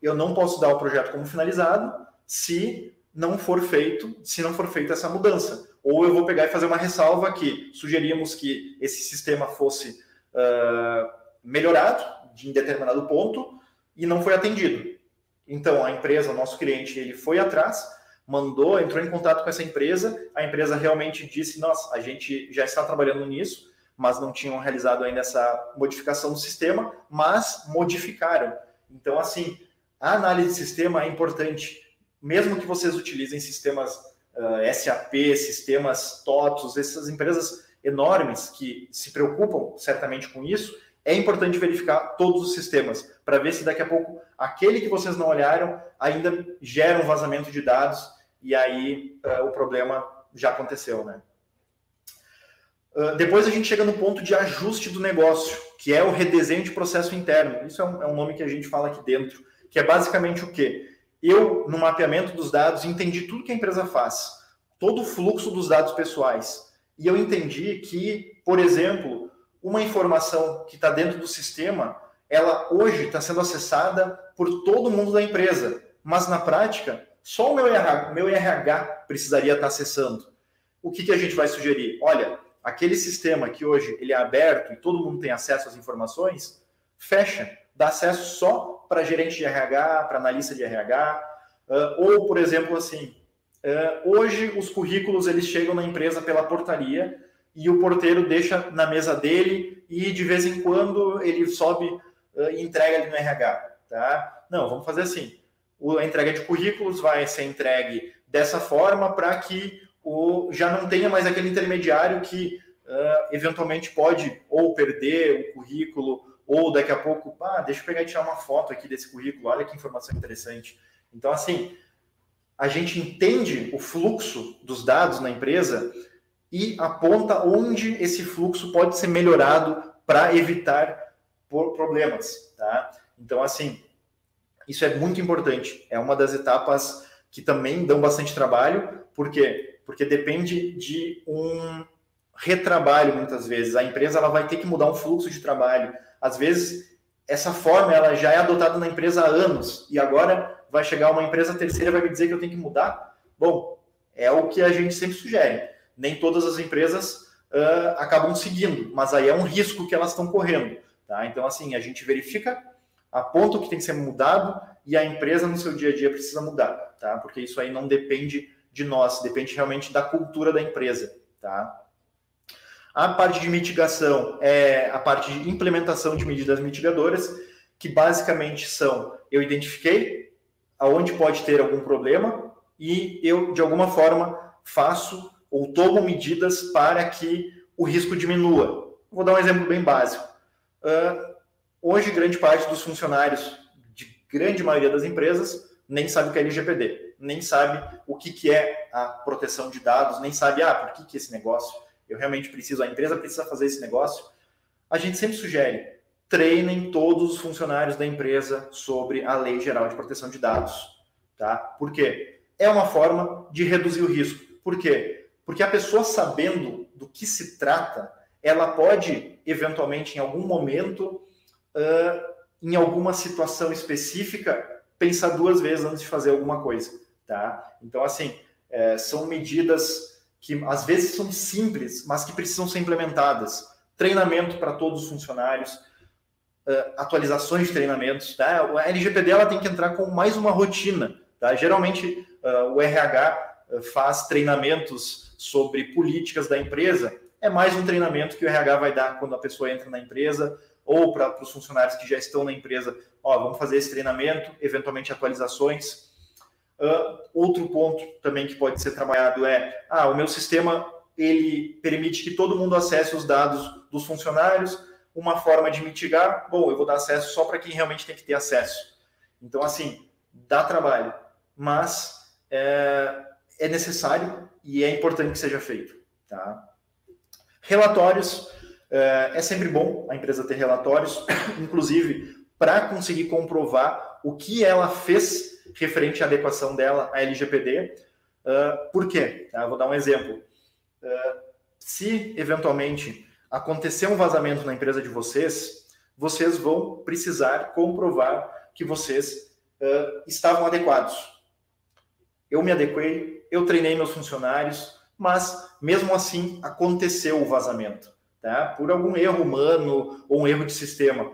eu não posso dar o projeto como finalizado se não for feito, se não for feita essa mudança. Ou eu vou pegar e fazer uma ressalva que sugeríamos que esse sistema fosse uh, melhorado em determinado ponto e não foi atendido. Então a empresa, o nosso cliente, ele foi atrás, mandou, entrou em contato com essa empresa, a empresa realmente disse, nossa, a gente já está trabalhando nisso, mas não tinham realizado ainda essa modificação do sistema, mas modificaram. Então, assim, a análise de sistema é importante mesmo que vocês utilizem sistemas uh, ah, SAP, sistemas TOTOS, essas empresas enormes que se preocupam certamente com isso, é importante verificar todos os sistemas para ver se daqui a pouco aquele que vocês não olharam ainda gera um vazamento de dados e aí uh, o problema já aconteceu, né? Uh, depois a gente chega no ponto de ajuste do negócio, que é o redesenho de processo interno. Isso é um, é um nome que a gente fala aqui dentro, que é basicamente o quê? eu, no mapeamento dos dados, entendi tudo que a empresa faz, todo o fluxo dos dados pessoais. E eu entendi que, por exemplo, uma informação que está dentro do sistema, ela hoje está sendo acessada por todo mundo da empresa, mas na prática, só o meu RH, meu RH precisaria estar tá acessando. O que, que a gente vai sugerir? Olha, aquele sistema que hoje ele é aberto e todo mundo tem acesso às informações, fecha, dá acesso só para gerente de RH, para analista de RH, uh, ou, por exemplo, assim, uh, hoje os currículos eles chegam na empresa pela portaria e o porteiro deixa na mesa dele e de vez em quando ele sobe uh, e entrega ali no RH, tá? Não, vamos fazer assim. a entrega de currículos vai ser entregue dessa forma para que o, já não tenha mais aquele intermediário que uh, eventualmente pode ou perder o currículo ou daqui a pouco, ah, deixa eu pegar e tirar uma foto aqui desse currículo, olha que informação interessante. Então, assim, a gente entende o fluxo dos dados na empresa e aponta onde esse fluxo pode ser melhorado para evitar problemas, tá? Então, assim, isso é muito importante. É uma das etapas que também dão bastante trabalho, por quê? Porque depende de um retrabalho muitas vezes. A empresa ela vai ter que mudar um fluxo de trabalho, às vezes, essa forma ela já é adotada na empresa há anos e agora vai chegar uma empresa terceira vai me dizer que eu tenho que mudar. Bom, é o que a gente sempre sugere. Nem todas as empresas uh, acabam seguindo, mas aí é um risco que elas estão correndo. Tá? Então, assim, a gente verifica, aponta o que tem que ser mudado e a empresa no seu dia a dia precisa mudar, tá? Porque isso aí não depende de nós, depende realmente da cultura da empresa, tá? A parte de mitigação é a parte de implementação de medidas mitigadoras, que basicamente são: eu identifiquei aonde pode ter algum problema e eu, de alguma forma, faço ou tomo medidas para que o risco diminua. Vou dar um exemplo bem básico. Uh, hoje, grande parte dos funcionários de grande maioria das empresas nem sabe o que é LGPD, nem sabe o que, que é a proteção de dados, nem sabe, ah, por que, que esse negócio, eu realmente preciso, a empresa precisa fazer esse negócio. A gente sempre sugere, treinem todos os funcionários da empresa sobre a Lei Geral de Proteção de Dados. Tá? Por quê? É uma forma de reduzir o risco. Por quê? Porque a pessoa sabendo do que se trata, ela pode, eventualmente, em algum momento, uh, em alguma situação específica, pensar duas vezes antes de fazer alguma coisa. Tá? Então, assim, é, são medidas que às vezes são simples, mas que precisam ser implementadas. Treinamento para todos os funcionários, uh, atualizações de treinamentos. Tá? A LGPD ela tem que entrar com mais uma rotina. Tá? Geralmente, uh, o RH faz treinamentos sobre políticas da empresa. É mais um treinamento que o RH vai dar quando a pessoa entra na empresa ou para os funcionários que já estão na empresa. Ó, vamos fazer esse treinamento, eventualmente atualizações. Uh, outro ponto também que pode ser trabalhado é, ah, o meu sistema ele permite que todo mundo acesse os dados dos funcionários, uma forma de mitigar, bom, eu vou dar acesso só para quem realmente tem que ter acesso. Então, assim, dá trabalho, mas é, é necessário e é importante que seja feito. Tá? Relatórios, é, é sempre bom a empresa ter relatórios, inclusive para conseguir comprovar o que ela fez referente à adequação dela à LGPD. É, por quê? Tá? Vou dar um exemplo. Uh, se eventualmente acontecer um vazamento na empresa de vocês, vocês vão precisar comprovar que vocês uh, estavam adequados. Eu me adequei, eu treinei meus funcionários, mas mesmo assim aconteceu o vazamento, tá? Por algum erro humano ou um erro de sistema.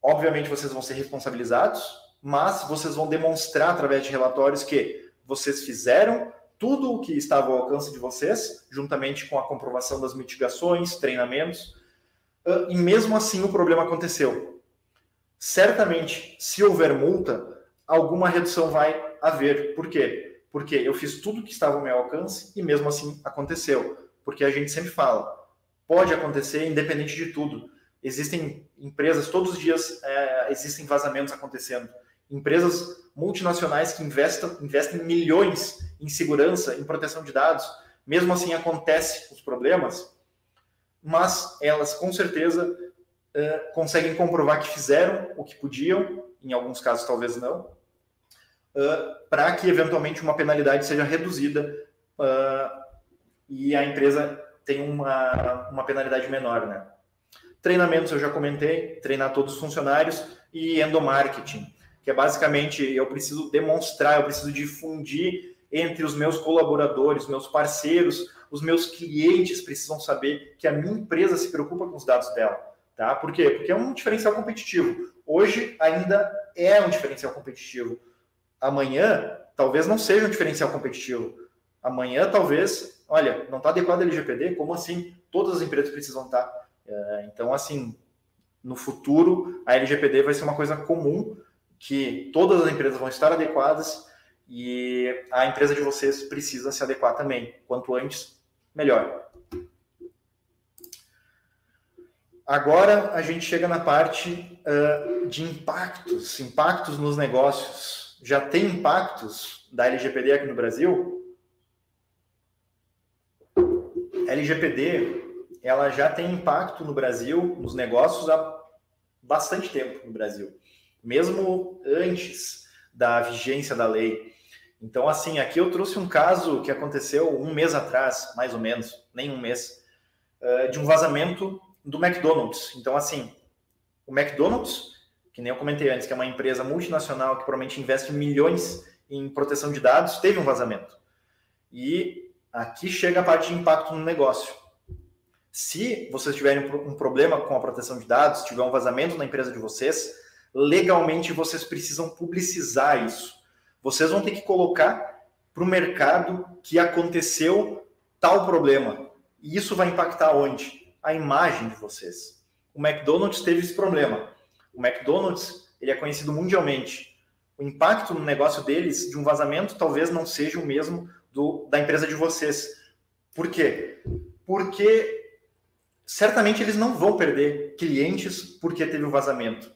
Obviamente vocês vão ser responsabilizados, mas vocês vão demonstrar através de relatórios que vocês fizeram tudo o que estava ao alcance de vocês, juntamente com a comprovação das mitigações, treinamentos, ah, e mesmo assim o problema aconteceu. Certamente, se houver multa, alguma redução vai haver. Por quê? Porque eu fiz tudo que estava ao meu alcance e mesmo assim aconteceu. Porque a gente sempre fala, pode acontecer independente de tudo. Existem empresas, todos os dias é, existem vazamentos acontecendo empresas multinacionais que investem, investem milhões em segurança, em proteção de dados, mesmo assim acontece os problemas, mas elas com certeza uh, conseguem comprovar que fizeram o que podiam, em alguns casos talvez não, uh, para que eventualmente uma penalidade seja reduzida uh, e a empresa tenha uma, uma penalidade menor, né? Treinamentos eu já comentei, treinar todos os funcionários e endomarketing que é basicamente eu preciso demonstrar, eu preciso difundir entre os meus colaboradores, meus parceiros, os meus clientes precisam saber que a minha empresa se preocupa com os dados dela, tá? Por quê? Porque é um diferencial competitivo. Hoje ainda é um diferencial competitivo. Amanhã talvez não seja um diferencial competitivo. Amanhã talvez, olha, não está adequado a LGPD, como assim? Todas as empresas precisam estar. Tá? É, então, assim, no futuro a LGPD vai ser uma coisa comum que todas as empresas vão estar adequadas e a empresa de vocês precisa se adequar também. Quanto antes, melhor. Agora a gente chega na parte uh, de impactos, impactos nos negócios. Já tem impactos da LGPD aqui no Brasil? LGPD ela já tem impacto no Brasil, nos negócios há bastante tempo no Brasil mesmo antes da vigência da lei. Então, assim, aqui eu trouxe um caso que aconteceu um mês atrás, mais ou menos, nem um mês, eh, de um vazamento do McDonald's. Então, assim, o McDonald's, que nem eu comentei antes, que é uma empresa multinacional que provavelmente investe milhões em proteção de dados, teve um vazamento. E aqui chega a parte de impacto no negócio. Se vocês tiverem um problema com a proteção de dados, tiver um vazamento na empresa de vocês, legalmente vocês precisam publicizar isso. Vocês vão ter que colocar para o mercado que aconteceu tal problema. E isso vai impactar onde? A imagem de vocês. O McDonald's teve esse problema. O McDonald's ele é conhecido mundialmente. O impacto no negócio deles de um vazamento talvez não seja o mesmo do, da empresa de vocês. Por quê? Porque certamente eles não vão perder clientes porque teve o um vazamento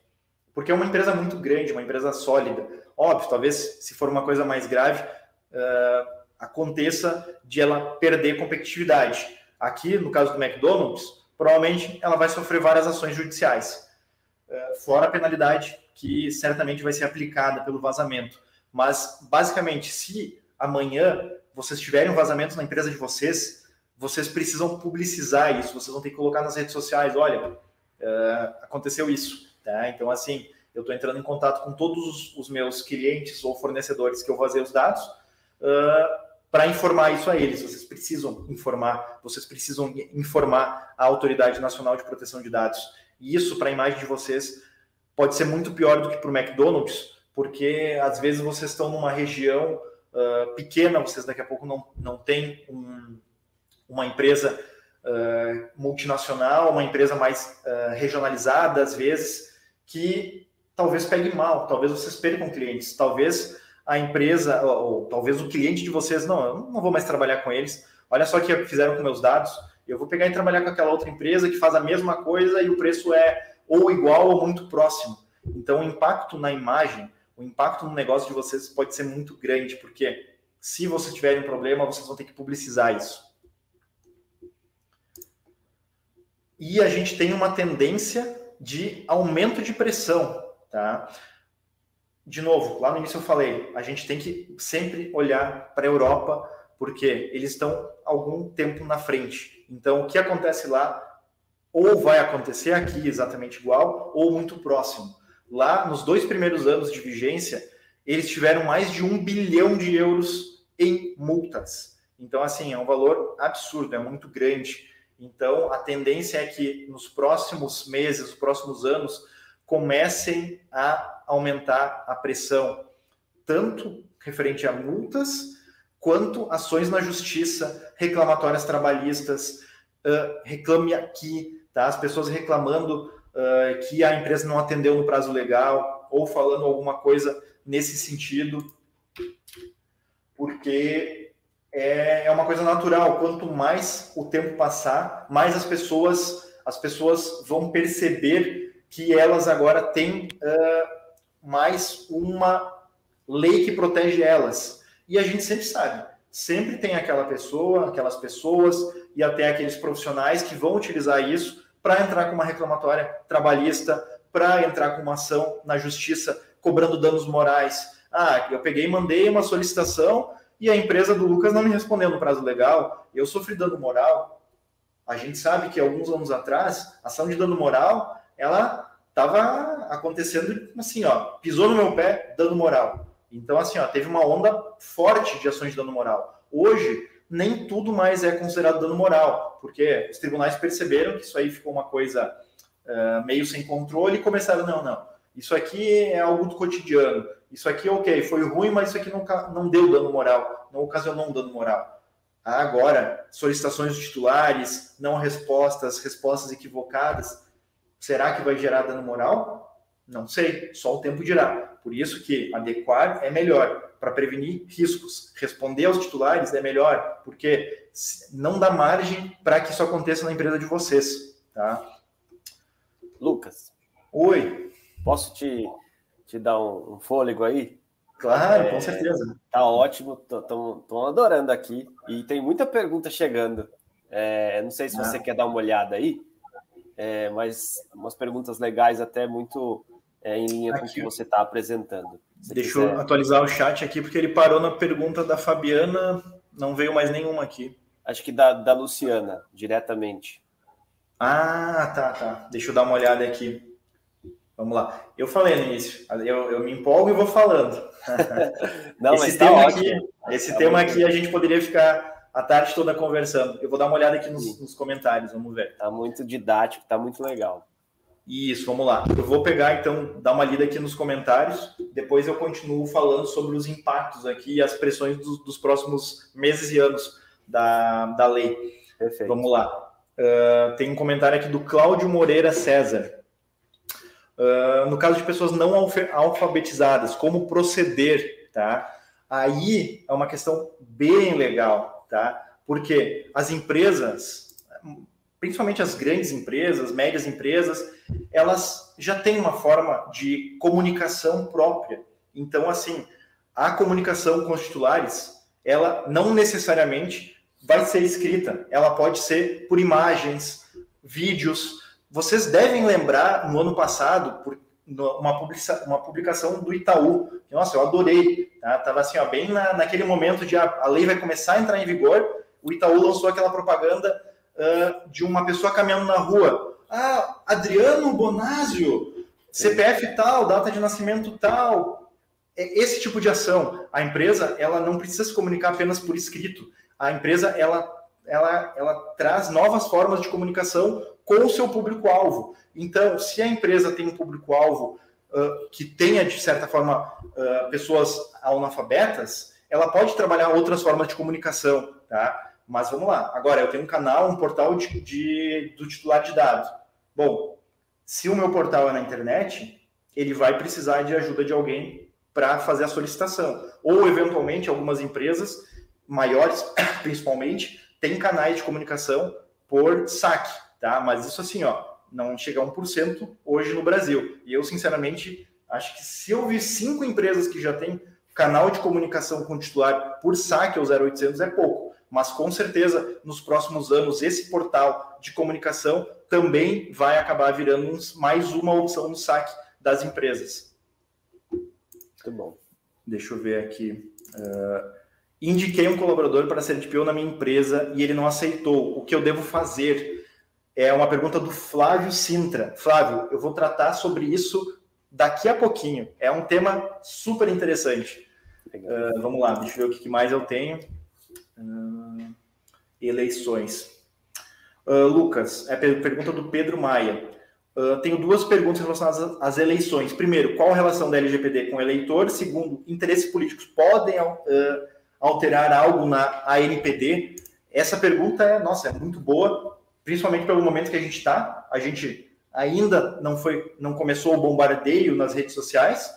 porque é uma empresa muito grande, uma empresa sólida. Óbvio, talvez se for uma coisa mais grave, uh, aconteça de ela perder competitividade. Aqui, no caso do McDonald's, provavelmente ela vai sofrer várias ações judiciais, fora a penalidade que certamente vai ser aplicada pelo vazamento. Mas, basicamente, se amanhã vocês tiverem um vazamento na empresa de vocês, vocês precisam publicizar isso, vocês vão ter que colocar nas redes sociais, olha, uh, aconteceu isso, tá? Então, assim, eu estou entrando em contato com todos os meus clientes ou fornecedores que eu vazei os dados uh, para informar isso a eles. Vocês precisam informar, vocês precisam informar a Autoridade Nacional de Proteção de Dados. E isso, para a imagem de vocês, pode ser muito pior do que para o McDonald's, porque às vezes vocês estão numa região uh, pequena, vocês daqui a pouco não, não têm um, uma empresa uh, multinacional, uma empresa mais uh, regionalizada, às vezes, que talvez pegue mal, talvez vocês percam clientes, talvez a empresa, ou, ou, talvez o cliente de vocês, não, eu não vou mais trabalhar com eles, olha só o que fizeram com meus dados, eu vou pegar e trabalhar com aquela outra empresa que faz a mesma coisa e o preço é ou igual ou muito próximo. Então, o impacto na imagem, o impacto no negócio de vocês pode ser muito grande, porque se vocês tiverem um problema, vocês vão ter que publicizar isso. e a gente tem uma tendência de aumento de pressão, tá? De novo, lá no início eu falei, a gente tem que sempre olhar para a Europa, porque eles estão algum tempo na frente. Então, o que acontece lá ou vai acontecer aqui exatamente igual, ou muito próximo. Lá, nos dois primeiros anos de vigência, eles tiveram mais de um bilhão de euros em multas. Então, assim, é um valor absurdo, é muito grande. Então, a tendência é que nos próximos meses, nos próximos anos, comecem a aumentar a pressão, tanto referente a multas, quanto ações na justiça, reclamatórias trabalhistas, uh, reclame aqui, tá? As pessoas reclamando uh, que a empresa não atendeu no prazo legal, ou falando alguma coisa nesse sentido, porque é, é uma coisa natural. Quanto mais o tempo passar, mais as pessoas as pessoas vão perceber que elas agora têm uh, mais uma lei que protege elas. E a gente sempre sabe, sempre tem aquela pessoa, aquelas pessoas e até aqueles profissionais que vão utilizar isso para entrar com uma reclamatória trabalhista, para entrar com uma ação na justiça cobrando danos morais. Ah, eu peguei e mandei uma solicitação e a empresa do Lucas não me respondeu no prazo legal, eu sofri dano moral. A gente sabe que alguns anos atrás, a ação de dano moral, ela estava acontecendo assim, ó, pisou no meu pé, dano moral. Então, assim, ó, teve uma onda forte de ações de dano moral. Hoje, nem tudo mais é considerado dano moral, porque os tribunais perceberam que isso aí ficou uma coisa uh, meio sem controle e começaram, não, não, isso aqui é algo do cotidiano. Isso aqui, ok, foi ruim, mas isso aqui não, não deu dano moral, não ocasionou um dano moral. Agora, solicitações de titulares, não respostas, respostas equivocadas, será que vai gerar dano moral? Não sei, só o tempo dirá. Por isso que adequar é melhor para prevenir riscos. Responder aos titulares é melhor, porque não dá margem para que isso aconteça na empresa de vocês, tá? Lucas. Oi. Posso te, te dar um, um fôlego aí? Claro, é, com certeza. Tá ótimo, tô, adorando aqui. E tem muita pergunta chegando. É, não sei se você ah. quer dar uma olhada aí, é, mas umas perguntas legais, até muito é, em linha aqui. com o que você está apresentando. Se Deixa quiser. eu atualizar o chat aqui, porque ele parou na pergunta da Fabiana, não veio mais nenhuma aqui. Acho que da, da Luciana, diretamente. Ah, tá, tá. Deixa eu dar uma olhada aqui. Vamos lá. Eu falei no início, eu, eu me empolgo e vou falando. Não, esse tá tema tá aqui, esse tá tema aqui a gente poderia ficar a tarde toda conversando. Eu vou dar uma olhada aqui nos, nos comentários, vamos ver. Tá muito didático, tá muito legal. Isso, vamos lá. Eu vou pegar então, dar uma lida aqui nos comentários, depois eu continuo falando sobre os impactos aqui e as pressões dos, dos próximos meses e anos da, da lei. Perfeito. Vamos lá. Uh, tem um comentário aqui do Cláudio Moreira César. Uh, no caso de pessoas não alfabetizadas, como proceder, tá? Aí é uma questão bem legal, tá? Porque as empresas, principalmente as grandes empresas, médias empresas, elas já têm uma forma de comunicação própria. Então, assim, a comunicação com os titulares, ela não necessariamente vai ser escrita, ela pode ser por imagens, vídeos. Vocês devem lembrar, no ano passado, por uma, publica uma publicação do Itaú, nossa, eu adorei, tá? Tava assim, ó, bem na, naquele momento de a, a lei vai começar a entrar em vigor, o Itaú lançou aquela propaganda uh, de uma pessoa caminhando na rua. Ah, Adriano Bonásio, CPF tal, data de nascimento tal. É esse tipo de ação. A empresa, ela não precisa se comunicar apenas por escrito. A empresa, ela, ela, ela traz novas formas de comunicação com o seu público-alvo. Então, se a empresa tem um público-alvo uh, que tenha, de certa forma, uh, pessoas analfabetas, ela pode trabalhar outras formas de comunicação, tá? Mas vamos lá. Agora, eu tenho um canal, um portal de, de, do titular de dados. Bom, se o meu portal é na internet, ele vai precisar de ajuda de alguém para fazer a solicitação. Ou, eventualmente, algumas empresas maiores, principalmente, têm canais de comunicação por saque, tá? Mas isso assim, ó, não chega a 1% hoje no Brasil. E eu, sinceramente, acho que se eu vi cinco empresas que já têm canal de comunicação com titular por saque ao 0800 é pouco mas com certeza nos próximos anos esse portal de comunicação também vai acabar virando mais uma opção no saque das empresas. Muito bom. Deixa eu ver aqui. Uh, indiquei um colaborador para ser DPO na minha empresa e ele não aceitou. O que eu devo fazer? É uma pergunta do Flávio Sintra. Flávio, eu vou tratar sobre isso daqui a pouquinho. É um tema super interessante. Uh, vamos lá, deixa eu ver o que mais eu tenho. Uh, eleições. Uh, Lucas, é a pergunta do Pedro Maia. Uh, tenho duas perguntas relacionadas às eleições. Primeiro, qual a relação da LGPD com o eleitor? Segundo, interesses políticos podem alterar algo na ANPD? Essa pergunta é, nossa, é muito boa, principalmente pelo momento que a gente está. A gente ainda não foi, não começou o bombardeio nas redes sociais,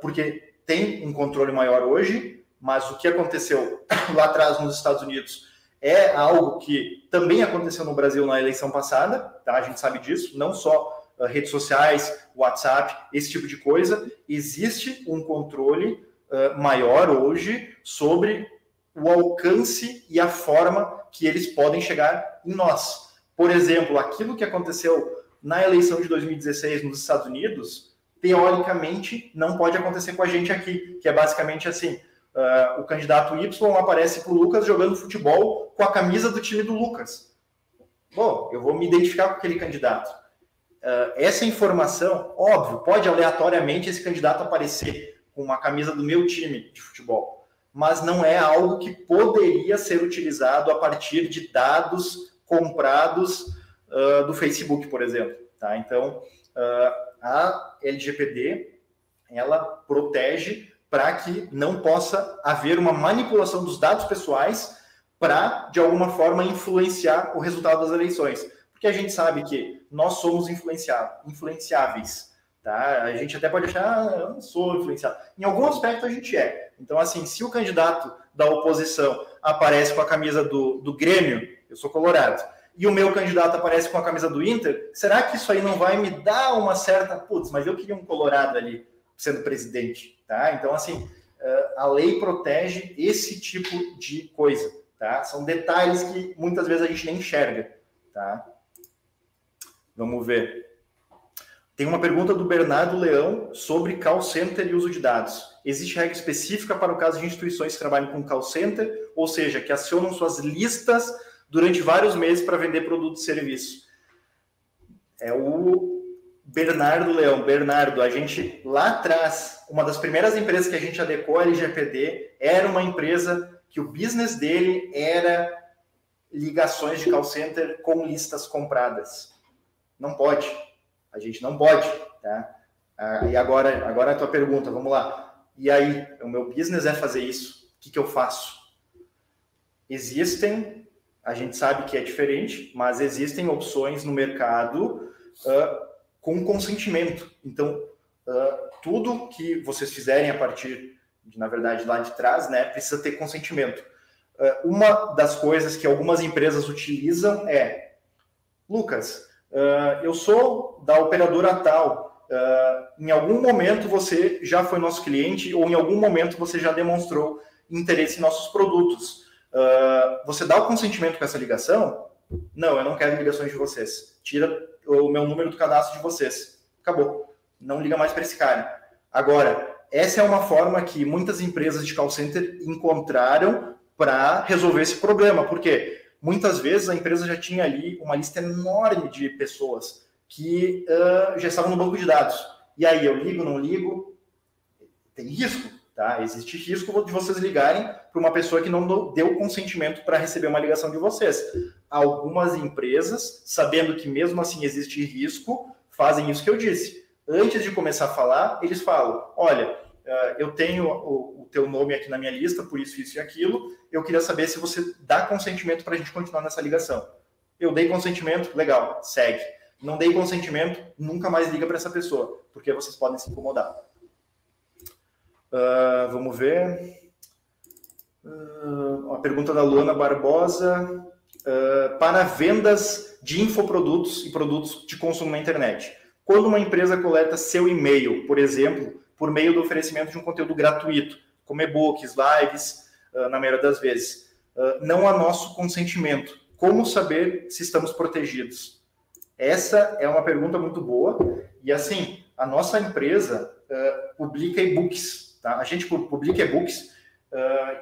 porque tem um controle maior hoje, mas o que aconteceu lá atrás nos Estados Unidos é algo que também aconteceu no Brasil na eleição passada, tá? A gente sabe disso, não só uh, redes sociais, WhatsApp, esse tipo de coisa. Existe um controle uh, maior hoje sobre o alcance e a forma que eles podem chegar em nós. Por exemplo, aquilo que aconteceu na eleição de 2016 nos Estados Unidos, teoricamente não pode acontecer com a gente aqui, que é basicamente assim: Uh, o candidato Y aparece para o Lucas jogando futebol com a camisa do time do Lucas. Bom, eu vou me identificar com aquele candidato. Uh, essa informação, óbvio, pode aleatoriamente esse candidato aparecer com uma camisa do meu time de futebol, mas não é algo que poderia ser utilizado a partir de dados comprados uh, do Facebook, por exemplo. Tá? Então, a LGPD ela protege para que não possa haver uma manipulação dos dados pessoais para, de alguma forma, influenciar o resultado das eleições. Porque a gente sabe que nós somos influenciáveis. Tá? A gente até pode achar, ah, eu não sou influenciável. Em algum aspecto a gente é. Então, assim, se o candidato da oposição aparece com a camisa do, do Grêmio, eu sou colorado, e o meu candidato aparece com a camisa do Inter, será que isso aí não vai me dar uma certa. Putz, mas eu queria um colorado ali sendo presidente. Tá? Então, assim, eh, a lei protege esse tipo de coisa. Tá? São detalhes que muitas vezes a gente nem enxerga. Tá? Vamos ver. Tem uma pergunta do Bernardo Leão sobre call center e uso de dados. Existe regra específica para o caso de instituições que trabalham com call center, ou seja, que acionam suas listas durante vários meses para vender produto e serviço? É o Bernardo Leão, Bernardo, a gente lá atrás, uma das primeiras empresas que a gente adequou a LGPD era uma empresa que o business dele era ligações de call center com listas compradas. Não pode. A gente não pode, tá? Ah, e agora, agora a tua pergunta, vamos lá. E aí, o meu business é fazer isso. O que, que eu faço? Existem, a gente sabe que é diferente, mas existem opções no mercado uh, com consentimento. Então, uh, tudo que vocês fizerem a partir de, na verdade, lá de trás, né, precisa ter consentimento. Uh, uma das coisas que algumas empresas utilizam é Lucas, uh, eu sou da operadora tal. Em algum momento você já foi nosso cliente ou em algum momento você já demonstrou interesse em nossos produtos. Você dá o consentimento com essa ligação? Não, eu não quero ligações de vocês. Tira o meu número do cadastro de vocês. Acabou. Não liga mais para esse cara. Agora, essa é uma forma que muitas empresas de call center encontraram para resolver esse problema. Por quê? Muitas vezes a empresa já tinha ali uma lista enorme de pessoas que uh, já estavam no banco de dados. E aí, eu ligo, não ligo? Tem risco, tá? Existe risco de vocês ligarem para uma pessoa que não deu consentimento para receber uma ligação de vocês. Algumas empresas, sabendo que mesmo assim existe risco, fazem isso que eu disse. Antes de começar a falar, eles falam: olha, uh, eu tenho o, teu nome aqui na minha lista, por isso, isso e aquilo. Eu queria saber se você dá consentimento para a gente continuar nessa ligação. Eu dei consentimento, legal, segue. Não dei consentimento, nunca mais liga para essa pessoa, porque vocês podem se incomodar. Uh, vamos ver. Uh, uma pergunta da Luana Barbosa. Uh, para vendas de infoprodutos e produtos de consumo na internet. Quando uma empresa coleta seu e-mail, por exemplo, por meio do oferecimento de um conteúdo gratuito, como e-books, lives, uh, na maioria das vezes. Uh, não há nosso consentimento. Como saber se estamos protegidos? Essa é uma pergunta muito boa. E assim, a nossa empresa publica e-books. Tá? A gente publica e-books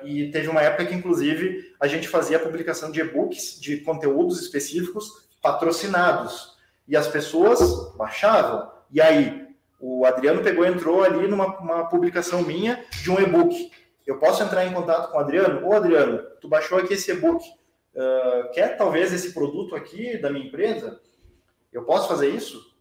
e teve uma época que, inclusive, a gente fazia a publicação de e-books de conteúdos específicos patrocinados. E as pessoas baixavam. E aí, o Adriano pegou entrou ali numa publicação minha de um e-book. Eu posso entrar em contato com o Adriano? Ô, Adriano, tu baixou aqui esse e-book. Uh, quer talvez esse produto aqui da minha empresa? Eu posso fazer isso?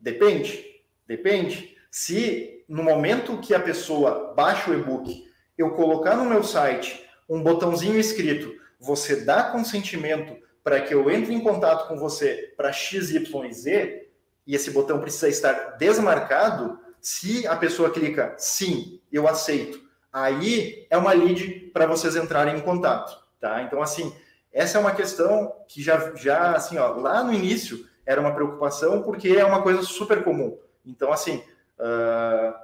Depende. Depende. Se no momento que a pessoa baixa o e-book, eu colocar no meu site um botãozinho escrito, você dá consentimento para que eu entre em contato com você para X, Y e Z, e esse botão precisa estar desmarcado, se a pessoa clica sim, eu aceito, aí é uma lead para vocês entrarem em contato, tá? Então, assim, essa é uma questão que já, já assim, ó, lá no início era uma preocupação porque é uma coisa super comum. Então, assim, uh,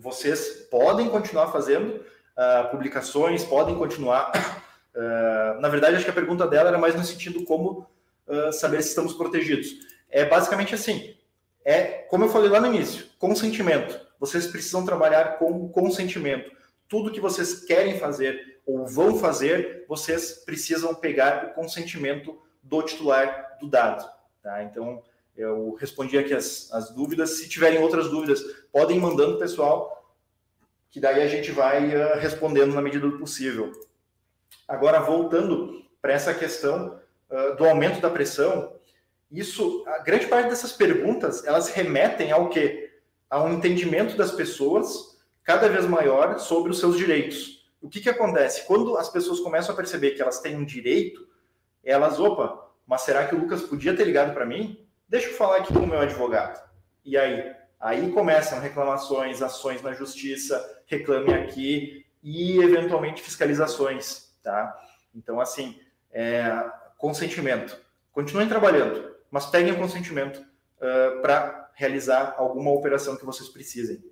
vocês podem continuar fazendo uh, publicações, podem continuar. Uh, na verdade, acho que a pergunta dela era mais no sentido como saber se estamos protegidos é basicamente assim. É, como eu falei lá no início, consentimento. Vocês precisam trabalhar com consentimento. Tudo que vocês querem fazer ou vão fazer, vocês precisam pegar o consentimento do titular do dado. Tá? Então, eu respondi aqui as, as dúvidas. Se tiverem outras dúvidas, podem ir mandando, pessoal, que daí a gente vai uh, respondendo na medida do possível. Agora, voltando para essa questão uh, do aumento da pressão, isso, a grande parte dessas perguntas, elas remetem ao quê? A um entendimento das pessoas cada vez maior sobre os seus direitos. O que, que acontece? Quando as pessoas começam a perceber que elas têm um direito, elas, opa, mas será que o Lucas podia ter ligado para mim? Deixa eu falar aqui com o meu advogado. E aí? Aí começam reclamações, ações na justiça, reclame aqui e, eventualmente, fiscalizações, tá? Então, assim, é, consentimento. Continuem trabalhando mas peguem o consentimento uh, para realizar alguma operação que vocês precisem.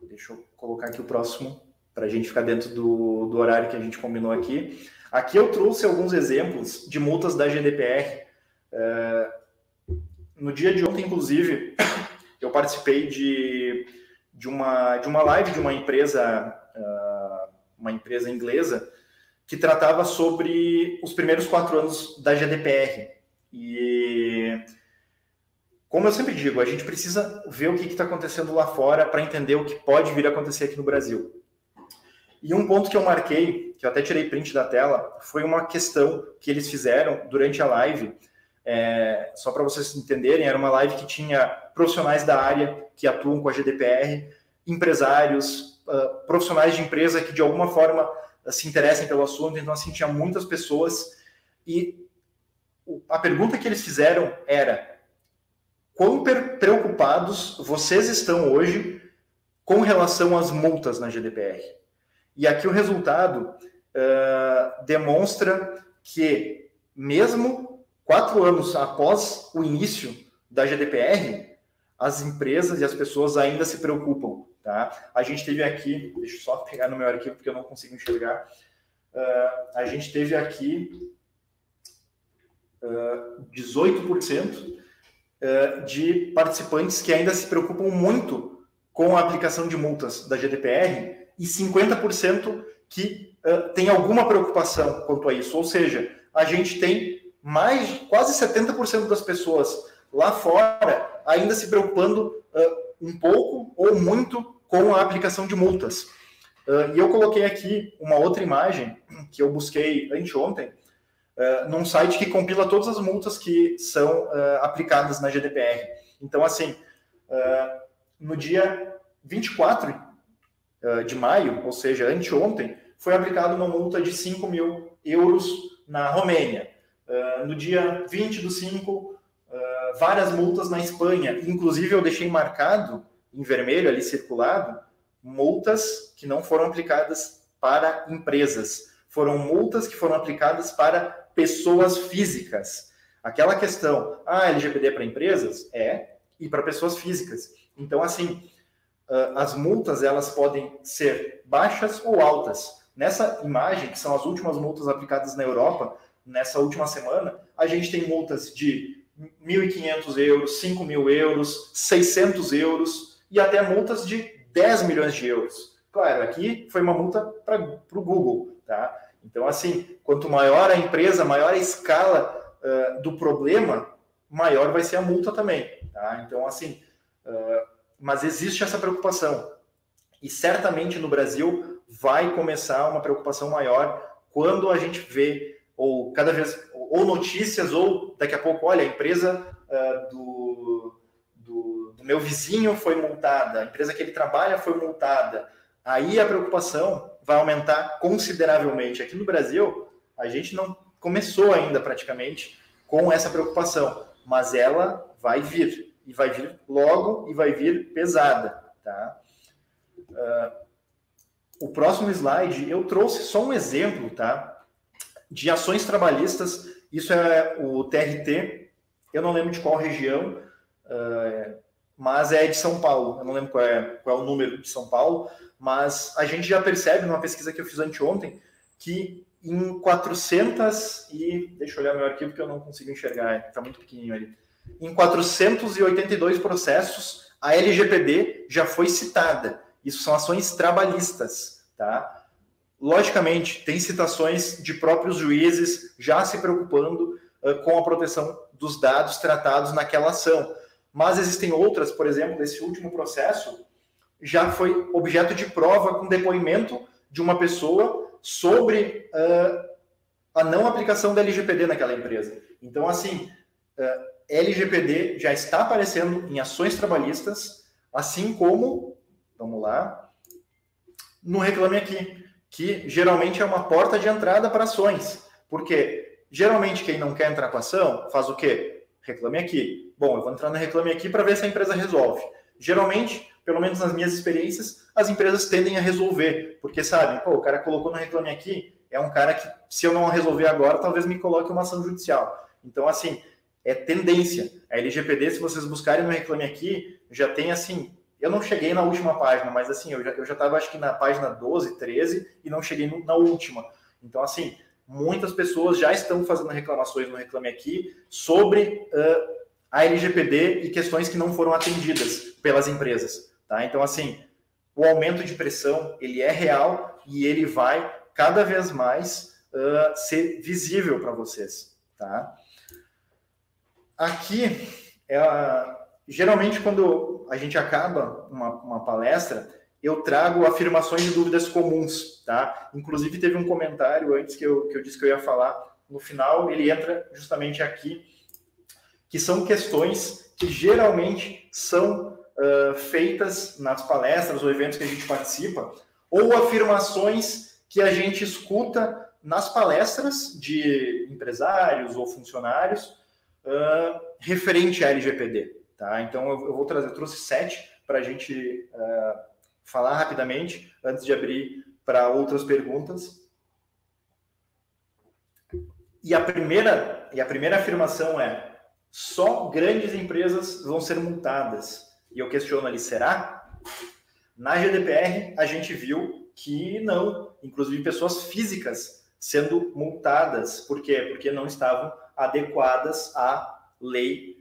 Deixa eu colocar aqui o próximo, para a gente ficar dentro do, do horário que a gente combinou aqui. Aqui eu trouxe alguns exemplos de multas da GDPR. Uh, no dia de ontem, inclusive, eu participei de, de, uma, de uma live de uma empresa, uh, uma empresa inglesa, que tratava sobre os primeiros quatro anos da GDPR. E como eu sempre digo, a gente precisa ver o que está acontecendo lá fora para entender o que pode vir a acontecer aqui no Brasil. E um ponto que eu marquei, que eu até tirei print da tela, foi uma questão que eles fizeram durante a live. É, só para vocês entenderem, era uma live que tinha profissionais da área que atuam com a GDPR, empresários, uh, profissionais de empresa que de alguma forma uh, se interessem pelo assunto. Então, assim, tinha muitas pessoas e a pergunta que eles fizeram era: quão preocupados vocês estão hoje com relação às multas na GDPR? E aqui o resultado uh, demonstra que, mesmo quatro anos após o início da GDPR, as empresas e as pessoas ainda se preocupam. Tá? A gente teve aqui, deixa eu só pegar no meu arquivo porque eu não consigo enxergar. Uh, a gente teve aqui uh, 18% uh, de participantes que ainda se preocupam muito com a aplicação de multas da GDPR e 50% que uh, tem alguma preocupação quanto a isso. Ou seja, a gente tem mais quase 70% das pessoas lá fora ainda se preocupando uh, um pouco ou muito com a aplicação de multas. Uh, e eu coloquei aqui uma outra imagem que eu busquei anteontem, uh, num site que compila todas as multas que são uh, aplicadas na GDPR. Então, assim, no dia 24 de maio, ou seja, anteontem, foi aplicada uma multa de 5 mil euros na Romênia. No dia 20 do 5, várias multas na Espanha. Inclusive, eu deixei marcado em vermelho ali circulado multas que não foram aplicadas para empresas. Foram multas que foram aplicadas para pessoas físicas. Aquela questão, ah, LGPD é para empresas? É, e para pessoas físicas. Então, assim, as multas elas podem ser baixas ou altas. Nessa imagem, que são as últimas multas aplicadas na Europa, nessa última semana, a gente tem multas de 1.500 euros, 5.000 euros, 600 euros e até multas de 10 milhões de euros. Claro, aqui foi uma multa para o Google, tá? Então, assim, quanto maior a empresa, maior a escala uh, do problema, maior vai ser a multa também, tá? Então, assim, uh, mas existe essa preocupação. E certamente no Brasil vai começar uma preocupação maior quando a gente vê, ou cada vez, ou notícias, ou daqui a pouco, olha, a empresa uh, do, do, do meu vizinho foi multada, a empresa que ele trabalha foi multada. Aí a preocupação vai aumentar consideravelmente. Aqui no Brasil, a gente não começou ainda praticamente com essa preocupação, mas ela vai vir e vai vir logo e vai vir pesada, tá? Uh, o próximo slide eu trouxe só um exemplo, tá? De ações trabalhistas. Isso é o TRT. Eu não lembro de qual região, uh, mas é de São Paulo. Eu não lembro qual é, qual é o número de São Paulo, mas a gente já percebe numa pesquisa que eu fiz anteontem que em 400 e deixa eu olhar meu arquivo que eu não consigo enxergar, está muito pequenininho ali. Em 482 processos, a LGPD já foi citada. Isso são ações trabalhistas, tá? Logicamente, tem citações de próprios juízes já se preocupando uh, com a proteção dos dados tratados naquela ação mas existem outras, por exemplo, desse último processo, já foi objeto de prova com depoimento de uma pessoa sobre uh, a não aplicação da LGPD naquela empresa. Então, assim, uh, LGPD já está aparecendo em ações trabalhistas, assim como, vamos lá, no Reclame Aqui, que geralmente é uma porta de entrada para ações. Porque geralmente quem não quer entrar com ação faz o quê? Reclame Aqui. Bom, eu vou entrar no Reclame Aqui para ver se a empresa resolve. Geralmente, pelo menos nas minhas experiências, as empresas tendem a resolver, porque sabem, pô, o cara colocou no Reclame Aqui, é um cara que, se eu não resolver agora, talvez me coloque uma ação judicial. Então, assim, é tendência. A LGPD, se vocês buscarem no Reclame Aqui, já tem, assim, eu não cheguei na última página, mas, assim, eu já eu já acho que na página 12, 13, e não cheguei no, na última. Então, assim, muitas pessoas já estão fazendo reclamações no Reclame Aqui sobre uh, a LGPD e questões que não foram atendidas pelas empresas. Tá? Então, assim, o aumento de pressão ele é real e ele vai cada vez mais uh, ser visível para vocês. Tá? Aqui, é, geralmente, quando a gente acaba uma, uma palestra, eu trago afirmações e dúvidas comuns, tá? Inclusive teve um comentário antes que eu, que eu disse que eu ia falar, no final ele entra justamente aqui, que são questões que geralmente são uh, feitas nas palestras ou eventos que a gente participa, ou afirmações que a gente escuta nas palestras de empresários ou funcionários uh, referente à LGPD, tá? Então eu, eu vou trazer, eu trouxe sete para a gente uh, falar rapidamente, antes de abrir para outras perguntas. E a primeira, e a primeira afirmação é: só grandes empresas vão ser multadas. E eu questiono ali, será? Na GDPR, a gente viu que não, inclusive pessoas físicas sendo multadas. Por quê? Porque não estavam adequadas à lei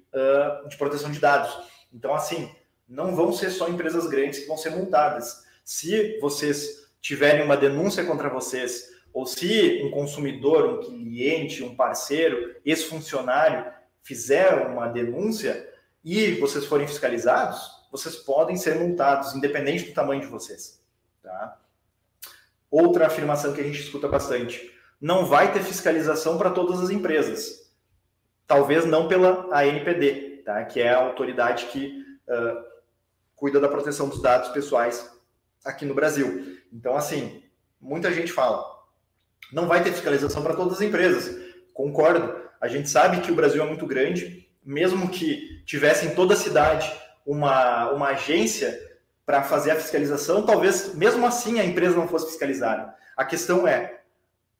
de proteção de dados. Então, assim, não vão ser só empresas grandes que vão ser multadas. Se vocês tiverem uma denúncia contra vocês, ou se um consumidor, um cliente, um parceiro, esse funcionário fizer uma denúncia e vocês forem fiscalizados, vocês podem ser multados, independente do tamanho de vocês. Tá? Outra afirmação que a gente escuta bastante: não vai ter fiscalização para todas as empresas. Talvez não pela ANPD, tá? que é a autoridade que uh, cuida da proteção dos dados pessoais aqui no Brasil. Então, assim, muita gente fala, não vai ter fiscalização para todas as empresas. Concordo. A gente sabe que o Brasil é muito grande, mesmo que tivesse em toda a cidade uma, uma agência para fazer a fiscalização, talvez mesmo assim a empresa não fosse fiscalizada. A questão é,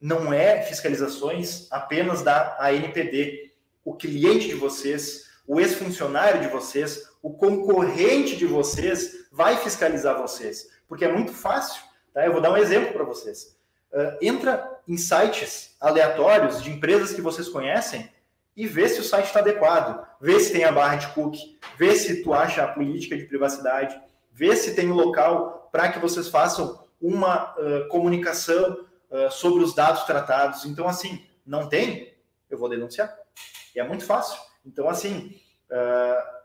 não é fiscalizações apenas da ANPD. O cliente de vocês, o ex-funcionário de vocês, o concorrente de vocês vai fiscalizar vocês, porque é muito fácil. Tá? Eu vou dar um exemplo para vocês. Uh, entra em sites aleatórios de empresas que vocês conhecem e vê se o site está adequado, vê se tem a barra de cookie, vê se tu acha a política de privacidade, vê se tem um local para que vocês façam uma uh, comunicação uh, sobre os dados tratados. Então, assim, não tem, eu vou denunciar. E é muito fácil. Então, assim, uh,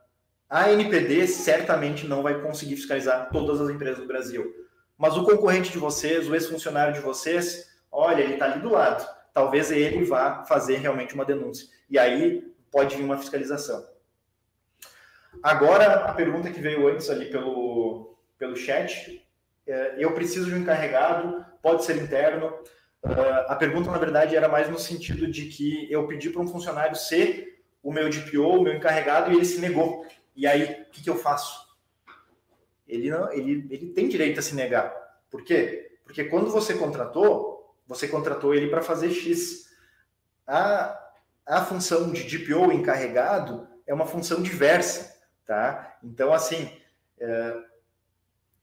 a NPD certamente não vai conseguir fiscalizar todas as empresas do Brasil. Mas o concorrente de vocês, o ex-funcionário de vocês, olha, ele está ali do lado. Talvez ele vá fazer realmente uma denúncia. E aí pode vir uma fiscalização. Agora, a pergunta que veio antes ali pelo, pelo chat. É, eu preciso de um encarregado, pode ser interno. Uh, a pergunta, na verdade, era mais no sentido de que eu pedi para um funcionário ser o meu DPO, o meu encarregado, e ele se negou. E aí, o que, que eu faço? Ele, não, ele, ele tem direito a se negar. Por quê? Porque quando você contratou, você contratou ele para fazer X. A, a função de DPO encarregado é uma função diversa, tá? Então, assim, é,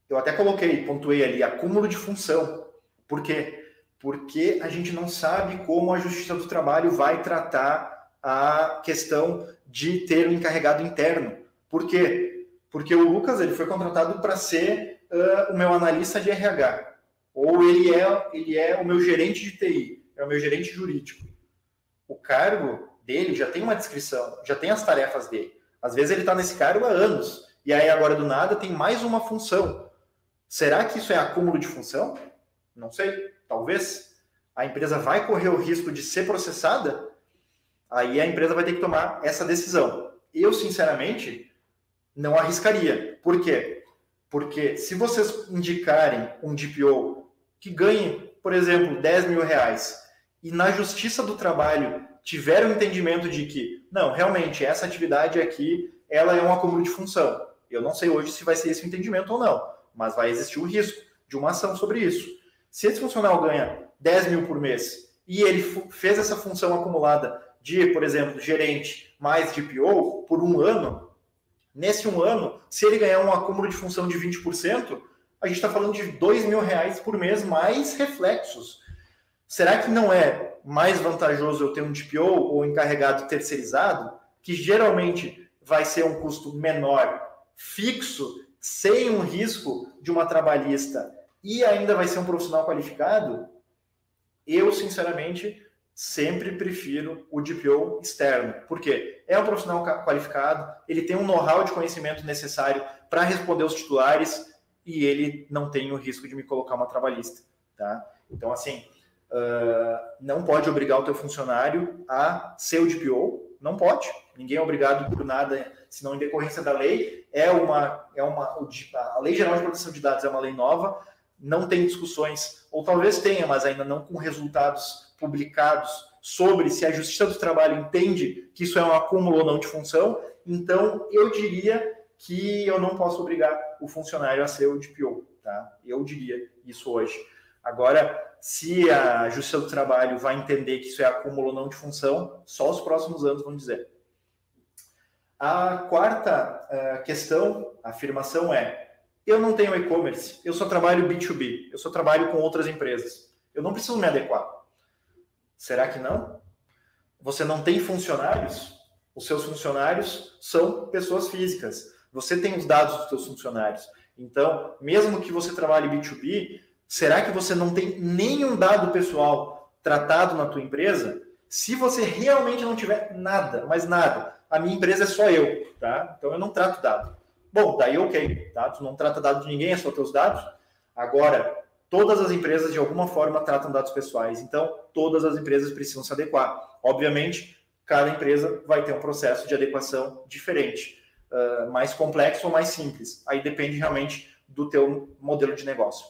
eu até coloquei, pontuei ali, acúmulo de função. Por quê? Porque a gente não sabe como a Justiça do Trabalho vai tratar a questão de ter um encarregado interno. Por quê? Porque o Lucas ele foi contratado para ser uh, o meu analista de RH, ou ele é, ele é o meu gerente de TI, é o meu gerente jurídico. O cargo dele já tem uma descrição, já tem as tarefas dele. Às vezes ele está nesse cargo há anos, e aí agora do nada tem mais uma função. Será que isso é acúmulo de função? Não sei, talvez. A empresa vai correr o risco de ser processada? Aí a empresa vai ter que tomar essa decisão. Eu, sinceramente, não arriscaria. Por quê? Porque se vocês indicarem um DPO que ganhe, por exemplo, 10 mil reais, e na Justiça do Trabalho tiver o um entendimento de que, não, realmente, essa atividade aqui, ela é um acúmulo de função. Eu não sei hoje se vai ser esse o entendimento ou não, mas vai existir o risco de uma ação sobre isso. Se esse funcionário ganha 10 mil por mês e ele fez essa função acumulada de, por exemplo, gerente mais DPO por um ano, Nesse um ano, se ele ganhar um acúmulo de função de 20%, a gente está falando de dois mil reais por mês mais reflexos. Será que não é mais vantajoso eu ter um DPO ou encarregado terceirizado, que geralmente vai ser um custo menor, fixo, sem um risco de uma trabalhista e ainda vai ser um profissional qualificado? Eu, sinceramente, sempre prefiro o DPO externo. Por quê? É um profissional qualificado, ele tem um know-how de conhecimento necessário para responder os titulares e ele não tem o risco de me colocar uma trabalhista. Tá? Então, assim, uh, não pode obrigar o teu funcionário a ser o DPO, não pode. Ninguém é obrigado por nada, senão em decorrência da lei. É uma, é uma, a Lei Geral de Proteção de Dados é uma lei nova, não tem discussões, ou talvez tenha, mas ainda não com resultados publicados sobre se a Justiça do Trabalho entende que isso é um acúmulo ou não de função, então eu diria que eu não posso obrigar o funcionário a ser o DPO, tá? Eu diria isso hoje. Agora, se a Justiça do Trabalho vai entender que isso é acúmulo não de função, só os próximos anos vão dizer. A quarta uh, questão, afirmação é: eu não tenho e-commerce, eu só trabalho B2B, eu só trabalho com outras empresas. Eu não preciso me adequar. Será que não? Você não tem funcionários? Os seus funcionários são pessoas físicas. Você tem os dados dos seus funcionários. Então, mesmo que você trabalhe B2B, será que você não tem nenhum dado pessoal tratado na tua empresa? Se você realmente não tiver nada, mas nada, a minha empresa é só eu, tá? Então eu não trato dado. Bom, daí ok, tá? Tu não trata dado de ninguém, é só teus dados. Agora, todas as empresas de alguma forma tratam dados pessoais, então todas as empresas precisam se adequar. Obviamente, cada empresa vai ter um processo de adequação diferente, uh, mais complexo ou mais simples. Aí depende realmente do teu modelo de negócio.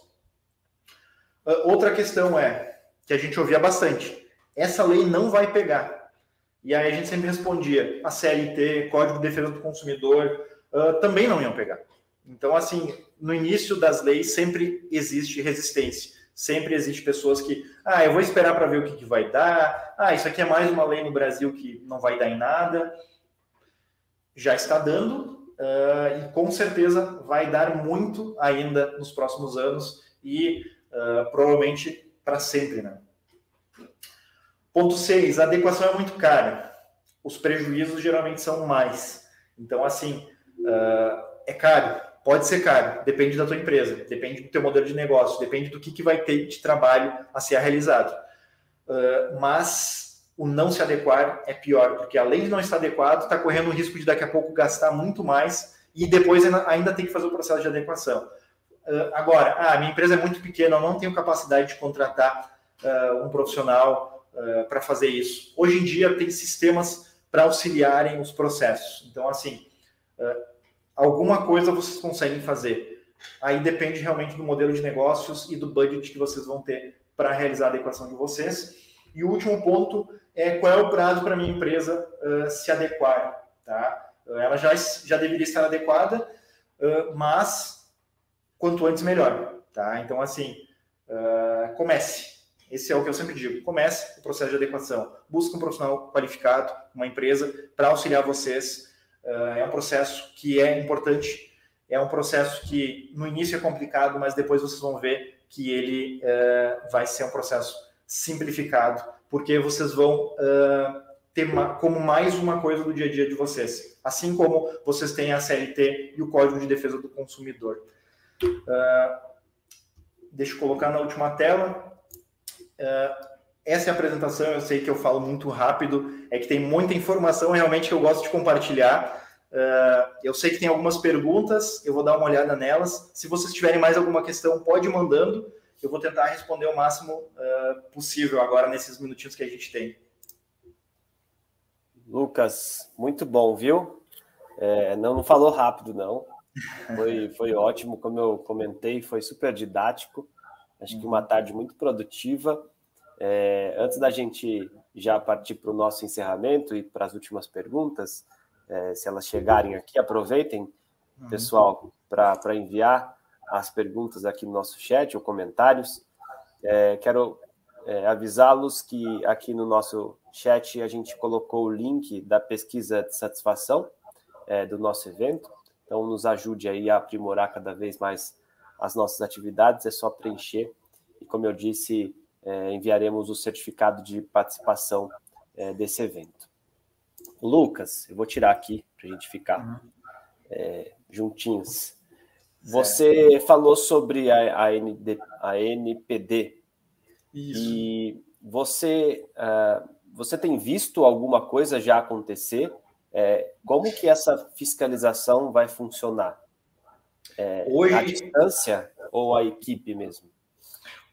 Uh, outra questão é que a gente ouvia bastante: essa lei não vai pegar. E aí a gente sempre respondia: a CLT, Código de Defesa do Consumidor, uh, também não iam pegar. Então, assim, no início das leis sempre existe resistência. Sempre existe pessoas que, ah, eu vou esperar para ver o que, que vai dar. Ah, isso aqui é mais uma lei no Brasil que não vai dar em nada. Já está dando uh, e com certeza vai dar muito ainda nos próximos anos e uh, provavelmente para sempre, né? Ponto 6, a adequação é muito cara. Os prejuízos geralmente são mais. Então, assim, uh, é caro Pode ser caro, depende da tua empresa, depende do teu modelo de negócio, depende do que, que vai ter de trabalho a ser realizado. Uh, mas o não se adequar é pior, porque além de não estar adequado, está correndo o risco de daqui a pouco gastar muito mais e depois ainda tem que fazer o processo de adequação. Uh, agora, ah, minha empresa é muito pequena, eu não tenho capacidade de contratar uh, um profissional para fazer isso. Hoje em dia tem sistemas para auxiliarem os processos. Então, assim, alguma coisa vocês conseguem fazer. Aí depende realmente do modelo de negócios e do budget que vocês vão ter para realizar a adequação de vocês. E o último ponto é qual é o prazo para minha empresa uh, se adequar. Tá? Ela já, já deveria estar adequada, uh, mas quanto antes melhor. Tá? Então, assim, uh, comece. Esse é o que eu sempre digo. Comece o processo de adequação. Busque um profissional qualificado, uma empresa, para auxiliar vocês é um processo que é importante, é um processo que no início é complicado, mas depois vocês vão ver que ele uh, vai ser um processo simplificado, porque vocês vão uh, ter como mais uma coisa do dia a dia de vocês, assim como vocês têm a CLT e o Código de Defesa do Consumidor. Uh, deixa eu colocar na última tela. Essa é a apresentação, eu sei que eu falo muito rápido, é que tem muita informação realmente que eu gosto de compartilhar. Uh, eu sei que tem algumas perguntas, eu vou dar uma olhada nelas. Se vocês tiverem mais alguma questão, pode ir mandando. Eu vou tentar responder o máximo uh, possível agora nesses minutinhos que a gente tem. Lucas, muito bom, viu? É, não, não falou rápido, não. Foi, foi ótimo, como eu comentei, foi super didático. Acho que uma uhum. tarde muito produtiva. É, antes da gente já partir para o nosso encerramento e para as últimas perguntas, é, se elas chegarem aqui, aproveitem, uhum. pessoal, para enviar as perguntas aqui no nosso chat ou comentários. É, quero é, avisá-los que aqui no nosso chat a gente colocou o link da pesquisa de satisfação é, do nosso evento. Então, nos ajude aí a aprimorar cada vez mais as nossas atividades. É só preencher. E, como eu disse, é, enviaremos o certificado de participação é, desse evento. Lucas, eu vou tirar aqui para a gente ficar uhum. é, juntinhos. Você certo. falou sobre a, a, ND, a NPD. Isso. E você, uh, você tem visto alguma coisa já acontecer? É, como que essa fiscalização vai funcionar? É, Hoje... A distância ou a equipe mesmo?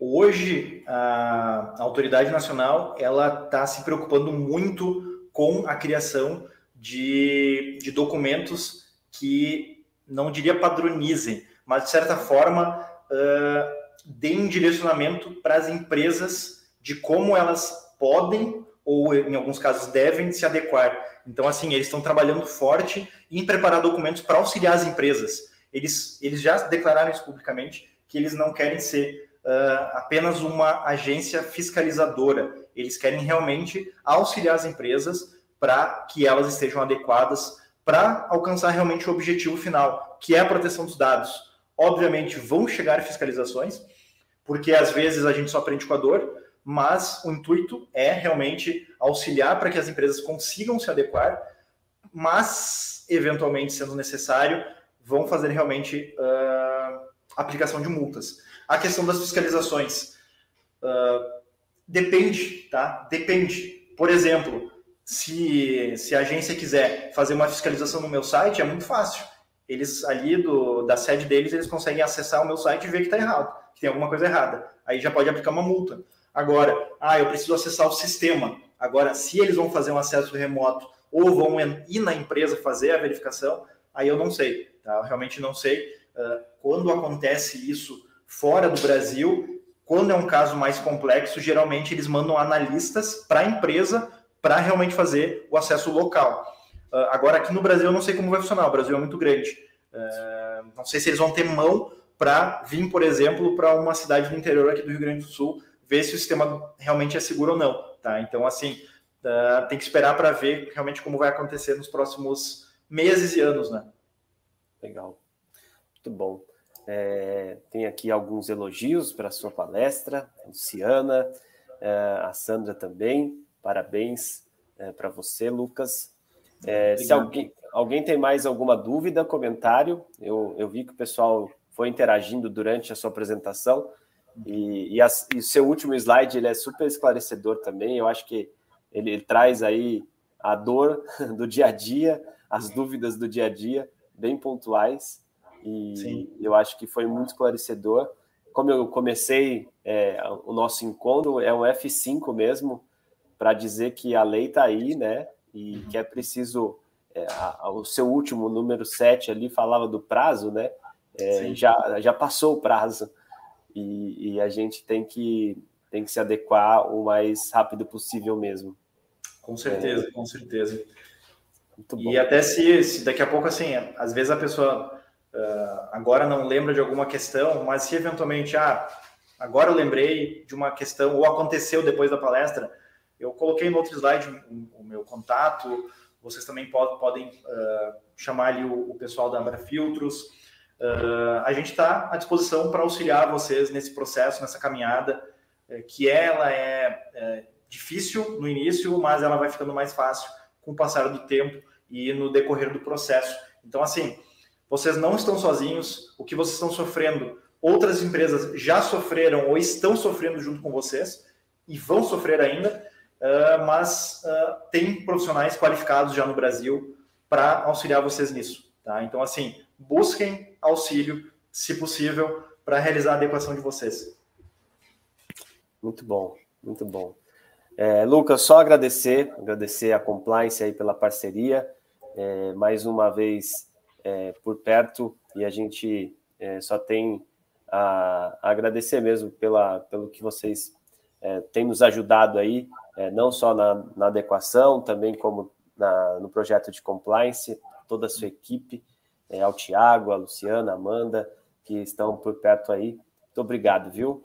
Hoje, a autoridade nacional ela está se preocupando muito com a criação de, de documentos que não diria padronizem, mas de certa forma uh, deem direcionamento para as empresas de como elas podem ou em alguns casos devem se adequar. Então, assim, eles estão trabalhando forte em preparar documentos para auxiliar as empresas. Eles, eles já declararam isso publicamente que eles não querem ser uh, apenas uma agência fiscalizadora. Eles querem realmente auxiliar as empresas para que elas estejam adequadas para alcançar realmente o objetivo final, que é a proteção dos dados. Obviamente, vão chegar fiscalizações, porque às vezes a gente só aprende com a dor, mas o intuito é realmente auxiliar para que as empresas consigam se adequar, mas, eventualmente, sendo necessário, vão fazer realmente uh, aplicação de multas. A questão das fiscalizações. Uh, depende, tá? Depende. Por exemplo, se, se a agência quiser fazer uma fiscalização no meu site, é muito fácil. Eles ali do, da sede deles, eles conseguem acessar o meu site e ver que está errado, que tem alguma coisa errada. Aí já pode aplicar uma multa. Agora, ah, eu preciso acessar o sistema. Agora, se eles vão fazer um acesso remoto ou vão ir na empresa fazer a verificação, aí eu não sei. Tá? Eu realmente não sei. Uh, quando acontece isso fora do Brasil, quando é um caso mais complexo, geralmente eles mandam analistas para a empresa para realmente fazer o acesso local. Uh, agora, aqui no Brasil, eu não sei como vai funcionar, o Brasil é muito grande. Uh, não sei se eles vão ter mão para vir, por exemplo, para uma cidade do interior aqui do Rio Grande do Sul, ver se o sistema realmente é seguro ou não. Tá? Então, assim, uh, tem que esperar para ver realmente como vai acontecer nos próximos meses e anos. Né? Legal. Muito bom. É, tem aqui alguns elogios para a sua palestra, a Luciana, é, a Sandra também. Parabéns é, para você, Lucas. É, se alguém, alguém tem mais alguma dúvida, comentário, eu, eu vi que o pessoal foi interagindo durante a sua apresentação e, o seu último slide ele é super esclarecedor também. Eu acho que ele, ele traz aí a dor do dia a dia, as dúvidas do dia a dia, bem pontuais. E Sim. eu acho que foi muito esclarecedor. Como eu comecei é, o nosso encontro, é um F5 mesmo, para dizer que a lei está aí, né? E uhum. que é preciso. É, a, a, o seu último número 7 ali falava do prazo, né? É, já, já passou o prazo e, e, a gente tem que, tem que se adequar o mais rápido possível mesmo. Com certeza, é, com certeza. E até se, se, daqui a pouco, assim, às vezes a pessoa uh, agora não lembra de alguma questão, mas se eventualmente, ah, agora eu lembrei de uma questão ou aconteceu depois da palestra, eu coloquei no outro slide o, o meu contato, vocês também pod, podem uh, chamar ali o, o, pessoal da Ambra Filtros. Uh, a gente está à disposição para auxiliar vocês nesse processo, nessa caminhada, uh, que ela é, é, difícil no início, mas ela vai ficando mais fácil com o passar do tempo e no decorrer do processo. Então, assim, vocês não estão sozinhos, o que vocês estão sofrendo, outras empresas já sofreram ou estão sofrendo junto com vocês e vão sofrer ainda. Uh, mas uh, tem profissionais qualificados já no Brasil para auxiliar vocês nisso. Tá? Então, assim, busquem auxílio, se possível, para realizar a adequação de vocês. Muito bom, muito bom. É, Lucas, só agradecer, agradecer a Compliance aí pela parceria, é, mais uma vez é, por perto, e a gente é, só tem a, agradecer mesmo pela, pelo que vocês é, têm nos ajudado aí é, não só na, na, adequação, também como na, no projeto de compliance, toda a sua equipe, é, ao Tiago, a Luciana, a Amanda, que estão por perto aí. Muito obrigado, viu?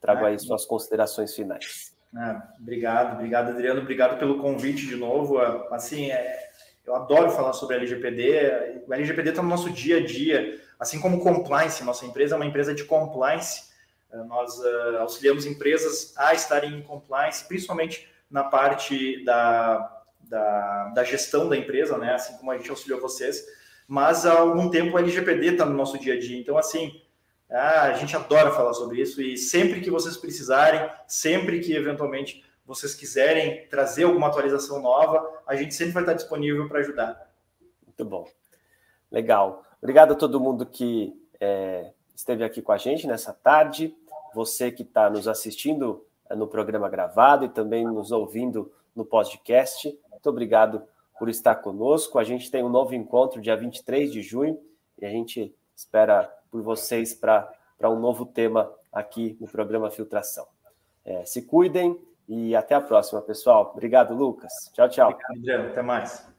Trago aí suas considerações finais. Ah, obrigado, obrigado, Adriano, obrigado pelo convite de novo. Assim, é, eu adoro falar sobre LGPD. O LGPD está no nosso dia a dia, assim como compliance. Nossa empresa é uma empresa de compliance eh, nós uh, auxiliamos empresas a estarem em compliance, principalmente na parte da, da, da, gestão da empresa, né? assim como a gente auxiliou vocês. Mas há algum tempo o LGPD está no nosso dia a dia. Então, assim, ah, a gente adora falar sobre isso e sempre que vocês precisarem, sempre que eventualmente vocês quiserem trazer alguma atualização nova, a gente sempre vai estar disponível para ajudar. Muito bom. Legal. Obrigado a todo mundo que é, esteve aqui com a gente nessa tarde, você que está nos assistindo eh, no programa gravado e também nos ouvindo no podcast. Muito obrigado por estar conosco. A gente tem um novo encontro dia 23 de junho e a gente espera por vocês para um novo tema aqui no programa Filtração. É, se cuidem e até a próxima, pessoal. Obrigado, Lucas. Tchau, tchau. Obrigado, Até mais.